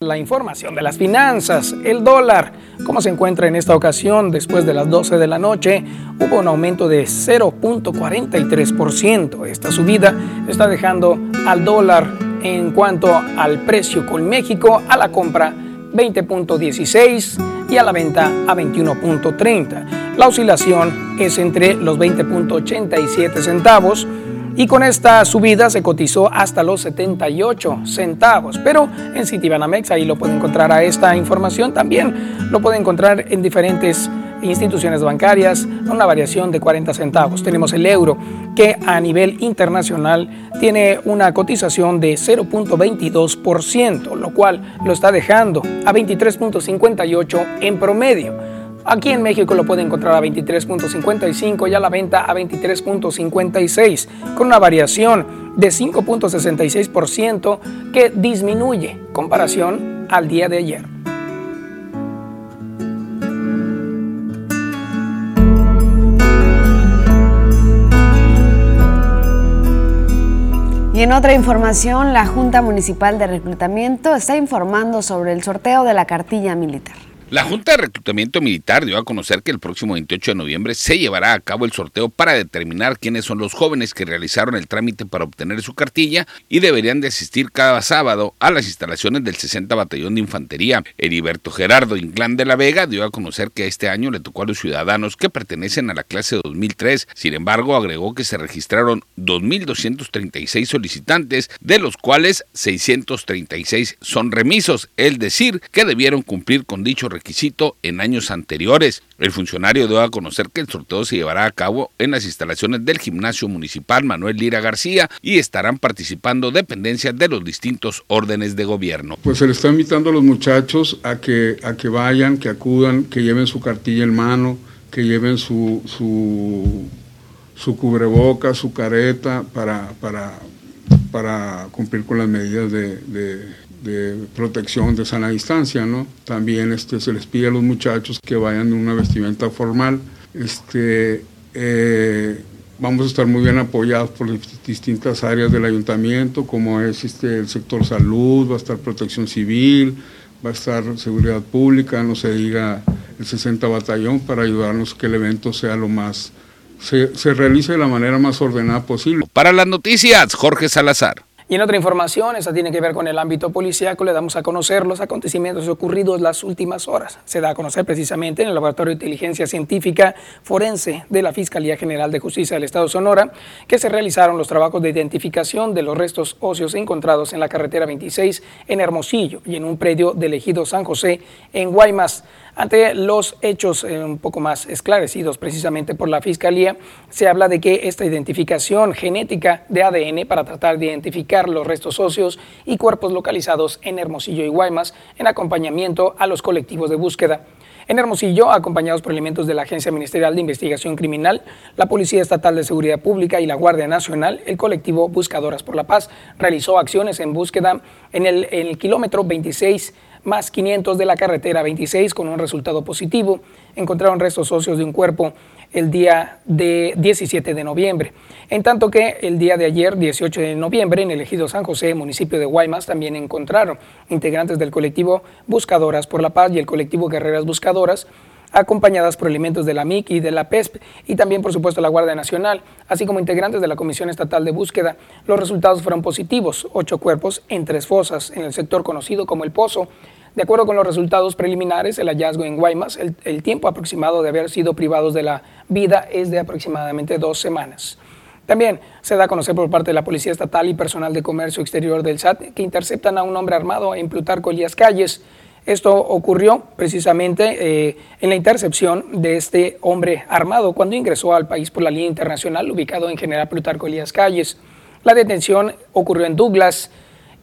La información de las finanzas, el dólar, cómo se encuentra en esta ocasión después de las 12 de la noche, hubo un aumento de 0.43%. Esta subida está dejando al dólar en cuanto al precio con México a la compra 20.16 y a la venta a 21.30. La oscilación es entre los 20.87 centavos y con esta subida se cotizó hasta los 78 centavos. Pero en Citibanamex ahí lo puede encontrar a esta información. También lo puede encontrar en diferentes instituciones bancarias a una variación de 40 centavos. Tenemos el euro que a nivel internacional tiene una cotización de 0.22%, lo cual lo está dejando a 23.58 en promedio. Aquí en México lo puede encontrar a 23.55 y a la venta a 23.56, con una variación de 5.66% que disminuye comparación al día de ayer. En otra información, la Junta Municipal de Reclutamiento está informando sobre el sorteo de la cartilla militar. La Junta de Reclutamiento Militar dio a conocer que el próximo 28 de noviembre se llevará a cabo el sorteo para determinar quiénes son los jóvenes que realizaron el trámite para obtener su cartilla y deberían de asistir cada sábado a las instalaciones del 60 Batallón de Infantería. Heriberto Gerardo Inclán de la Vega dio a conocer que este año le tocó a los ciudadanos que pertenecen a la clase 2003. Sin embargo, agregó que se registraron 2.236 solicitantes, de los cuales 636 son remisos, es decir, que debieron cumplir con dicho requisito en años anteriores. El funcionario dio a conocer que el sorteo se llevará a cabo en las instalaciones del gimnasio municipal Manuel Lira García y estarán participando dependencias de los distintos órdenes de gobierno. Pues se le está invitando a los muchachos a que, a que vayan, que acudan, que lleven su cartilla en mano, que lleven su, su, su cubreboca, su careta para, para, para cumplir con las medidas de protección de sana distancia, ¿no? También este, se les pide a los muchachos que vayan en una vestimenta formal. Este, eh, vamos a estar muy bien apoyados por distintas áreas del ayuntamiento, como es este, el sector salud, va a estar protección civil, va a estar seguridad pública, no se diga el 60 batallón, para ayudarnos que el evento sea lo más, se, se realice de la manera más ordenada posible. Para las noticias, Jorge Salazar. Y en otra información, esa tiene que ver con el ámbito policíaco, le damos a conocer los acontecimientos ocurridos las últimas horas. Se da a conocer precisamente en el Laboratorio de Inteligencia Científica Forense de la Fiscalía General de Justicia del Estado de Sonora, que se realizaron los trabajos de identificación de los restos óseos encontrados en la carretera 26 en Hermosillo y en un predio del ejido San José en Guaymas. Ante los hechos eh, un poco más esclarecidos precisamente por la Fiscalía, se habla de que esta identificación genética de ADN para tratar de identificar los restos óseos y cuerpos localizados en Hermosillo y Guaymas en acompañamiento a los colectivos de búsqueda. En Hermosillo, acompañados por elementos de la Agencia Ministerial de Investigación Criminal, la Policía Estatal de Seguridad Pública y la Guardia Nacional, el colectivo Buscadoras por la Paz realizó acciones en búsqueda en el, en el kilómetro 26 más 500 de la carretera 26 con un resultado positivo. Encontraron restos óseos de un cuerpo el día de 17 de noviembre. En tanto que el día de ayer, 18 de noviembre, en el ejido San José, municipio de Guaymas, también encontraron integrantes del colectivo Buscadoras por la Paz y el colectivo Guerreras Buscadoras acompañadas por elementos de la MIC y de la PESP y también, por supuesto, la Guardia Nacional, así como integrantes de la Comisión Estatal de Búsqueda. Los resultados fueron positivos, ocho cuerpos en tres fosas en el sector conocido como El Pozo. De acuerdo con los resultados preliminares, el hallazgo en Guaymas, el, el tiempo aproximado de haber sido privados de la vida es de aproximadamente dos semanas. También se da a conocer por parte de la Policía Estatal y personal de comercio exterior del SAT que interceptan a un hombre armado en Plutarco Elías Calles. Esto ocurrió precisamente eh, en la intercepción de este hombre armado cuando ingresó al país por la línea internacional ubicado en General Plutarco Elías Calles. La detención ocurrió en Douglas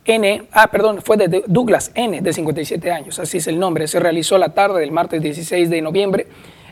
N, ah, perdón, fue de Douglas N, de 57 años, así es el nombre. Se realizó la tarde del martes 16 de noviembre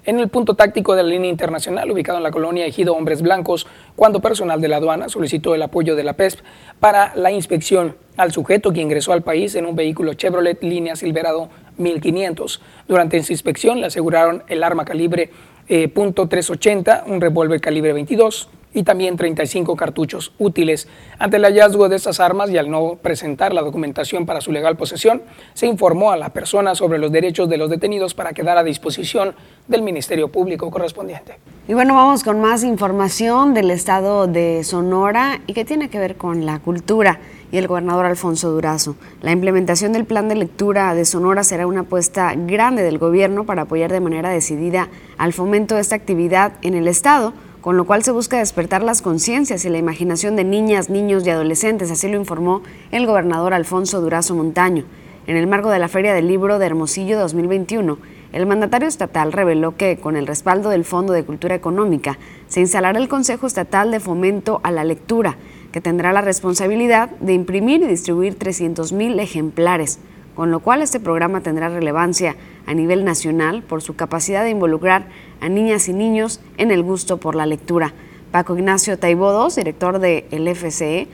en el punto táctico de la línea internacional ubicado en la colonia Ejido Hombres Blancos, cuando personal de la aduana solicitó el apoyo de la PESP para la inspección al sujeto que ingresó al país en un vehículo Chevrolet línea Silverado 1500. Durante su inspección le aseguraron el arma calibre eh, .380, un revólver calibre 22, y también 35 cartuchos útiles. Ante el hallazgo de estas armas y al no presentar la documentación para su legal posesión, se informó a la persona sobre los derechos de los detenidos para quedar a disposición del Ministerio Público correspondiente. Y bueno, vamos con más información del estado de Sonora y que tiene que ver con la cultura y el gobernador Alfonso Durazo. La implementación del plan de lectura de Sonora será una apuesta grande del gobierno para apoyar de manera decidida al fomento de esta actividad en el estado con lo cual se busca despertar las conciencias y la imaginación de niñas, niños y adolescentes, así lo informó el gobernador Alfonso Durazo Montaño. En el marco de la Feria del Libro de Hermosillo 2021, el mandatario estatal reveló que con el respaldo del Fondo de Cultura Económica se instalará el Consejo Estatal de Fomento a la Lectura, que tendrá la responsabilidad de imprimir y distribuir 300.000 ejemplares, con lo cual este programa tendrá relevancia a nivel nacional por su capacidad de involucrar a niñas y niños en el gusto por la lectura. Paco Ignacio Taibodos, director del FCE,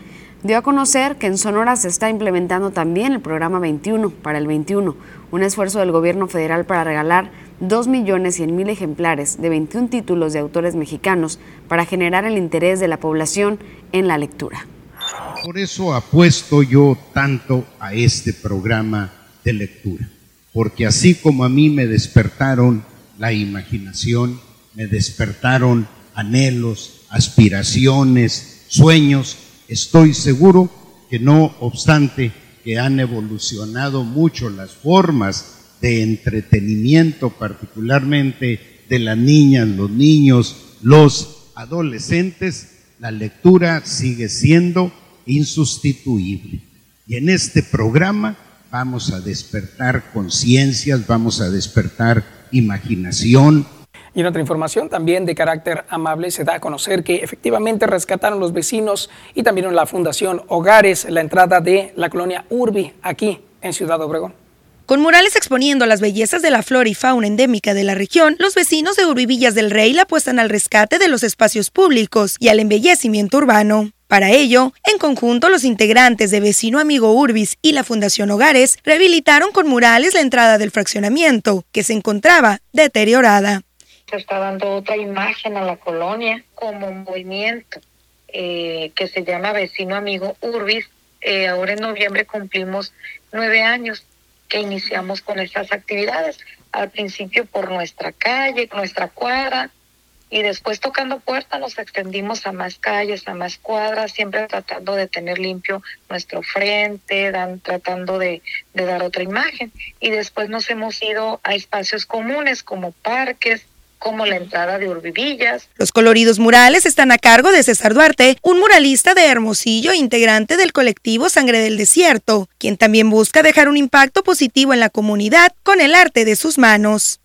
dio a conocer que en Sonora se está implementando también el programa 21 para el 21, un esfuerzo del gobierno federal para regalar 2.100.000 ejemplares de 21 títulos de autores mexicanos para generar el interés de la población en la lectura. Por eso apuesto yo tanto a este programa de lectura, porque así como a mí me despertaron la imaginación, me despertaron anhelos, aspiraciones, sueños, estoy seguro que no obstante que han evolucionado mucho las formas de entretenimiento, particularmente de las niñas, los niños, los adolescentes, la lectura sigue siendo insustituible. Y en este programa vamos a despertar conciencias, vamos a despertar imaginación, y en otra información también de carácter amable se da a conocer que efectivamente rescataron los vecinos y también la Fundación Hogares la entrada de la colonia Urbi aquí en Ciudad Obregón. Con murales exponiendo las bellezas de la flora y fauna endémica de la región, los vecinos de Urbivillas del Rey la apuestan al rescate de los espacios públicos y al embellecimiento urbano. Para ello, en conjunto, los integrantes de Vecino Amigo Urbis y la Fundación Hogares rehabilitaron con murales la entrada del fraccionamiento, que se encontraba deteriorada se está dando otra imagen a la colonia como un movimiento eh, que se llama Vecino Amigo Urbis. Eh, ahora en noviembre cumplimos nueve años que iniciamos con estas actividades. Al principio por nuestra calle, nuestra cuadra, y después tocando puertas nos extendimos a más calles, a más cuadras, siempre tratando de tener limpio nuestro frente, dan, tratando de, de dar otra imagen. Y después nos hemos ido a espacios comunes como parques, como la entrada de Urbivillas. Los coloridos murales están a cargo de César Duarte, un muralista de Hermosillo, integrante del colectivo Sangre del Desierto, quien también busca dejar un impacto positivo en la comunidad con el arte de sus manos.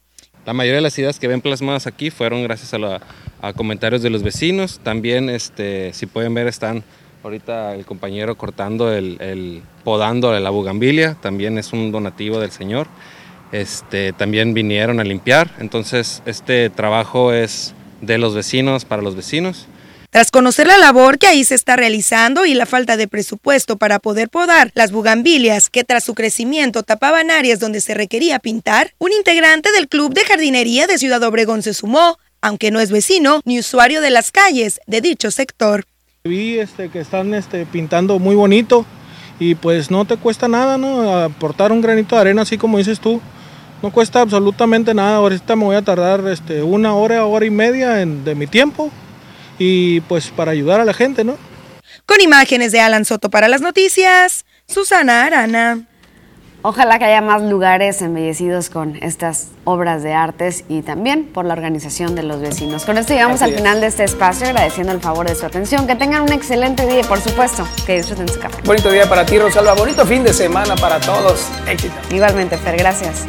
La mayoría de las ideas que ven plasmadas aquí fueron gracias a, comentarios de los vecinos. También, este, si pueden ver, están ahorita el compañero cortando el, el podando de la bugambilia. También es un donativo del señor. Este, también vinieron a limpiar, entonces este trabajo es de los vecinos para los vecinos. Tras conocer la labor que ahí se está realizando y la falta de presupuesto para poder podar las bugambilias que tras su crecimiento tapaban áreas donde se requería pintar, un integrante del Club de Jardinería de Ciudad Obregón se sumó, aunque no es vecino ni usuario de las calles de dicho sector. Vi este, que están este, pintando muy bonito y pues no te cuesta nada, ¿no? Aportar un granito de arena así como dices tú. No cuesta absolutamente nada. Ahorita me voy a tardar este, una hora, hora y media de mi tiempo y pues para ayudar a la gente, ¿no? Con imágenes de Alan Soto para las noticias, Susana Arana. Ojalá que haya más lugares embellecidos con estas obras de artes y también por la organización de los vecinos. Con esto llegamos al final de este espacio, agradeciendo el favor de su atención. Que tengan un excelente día y, por supuesto, que disfruten su café. Bonito día para ti, Rosalba. Bonito fin de semana para todos. Éxito. Igualmente, Fer. Gracias.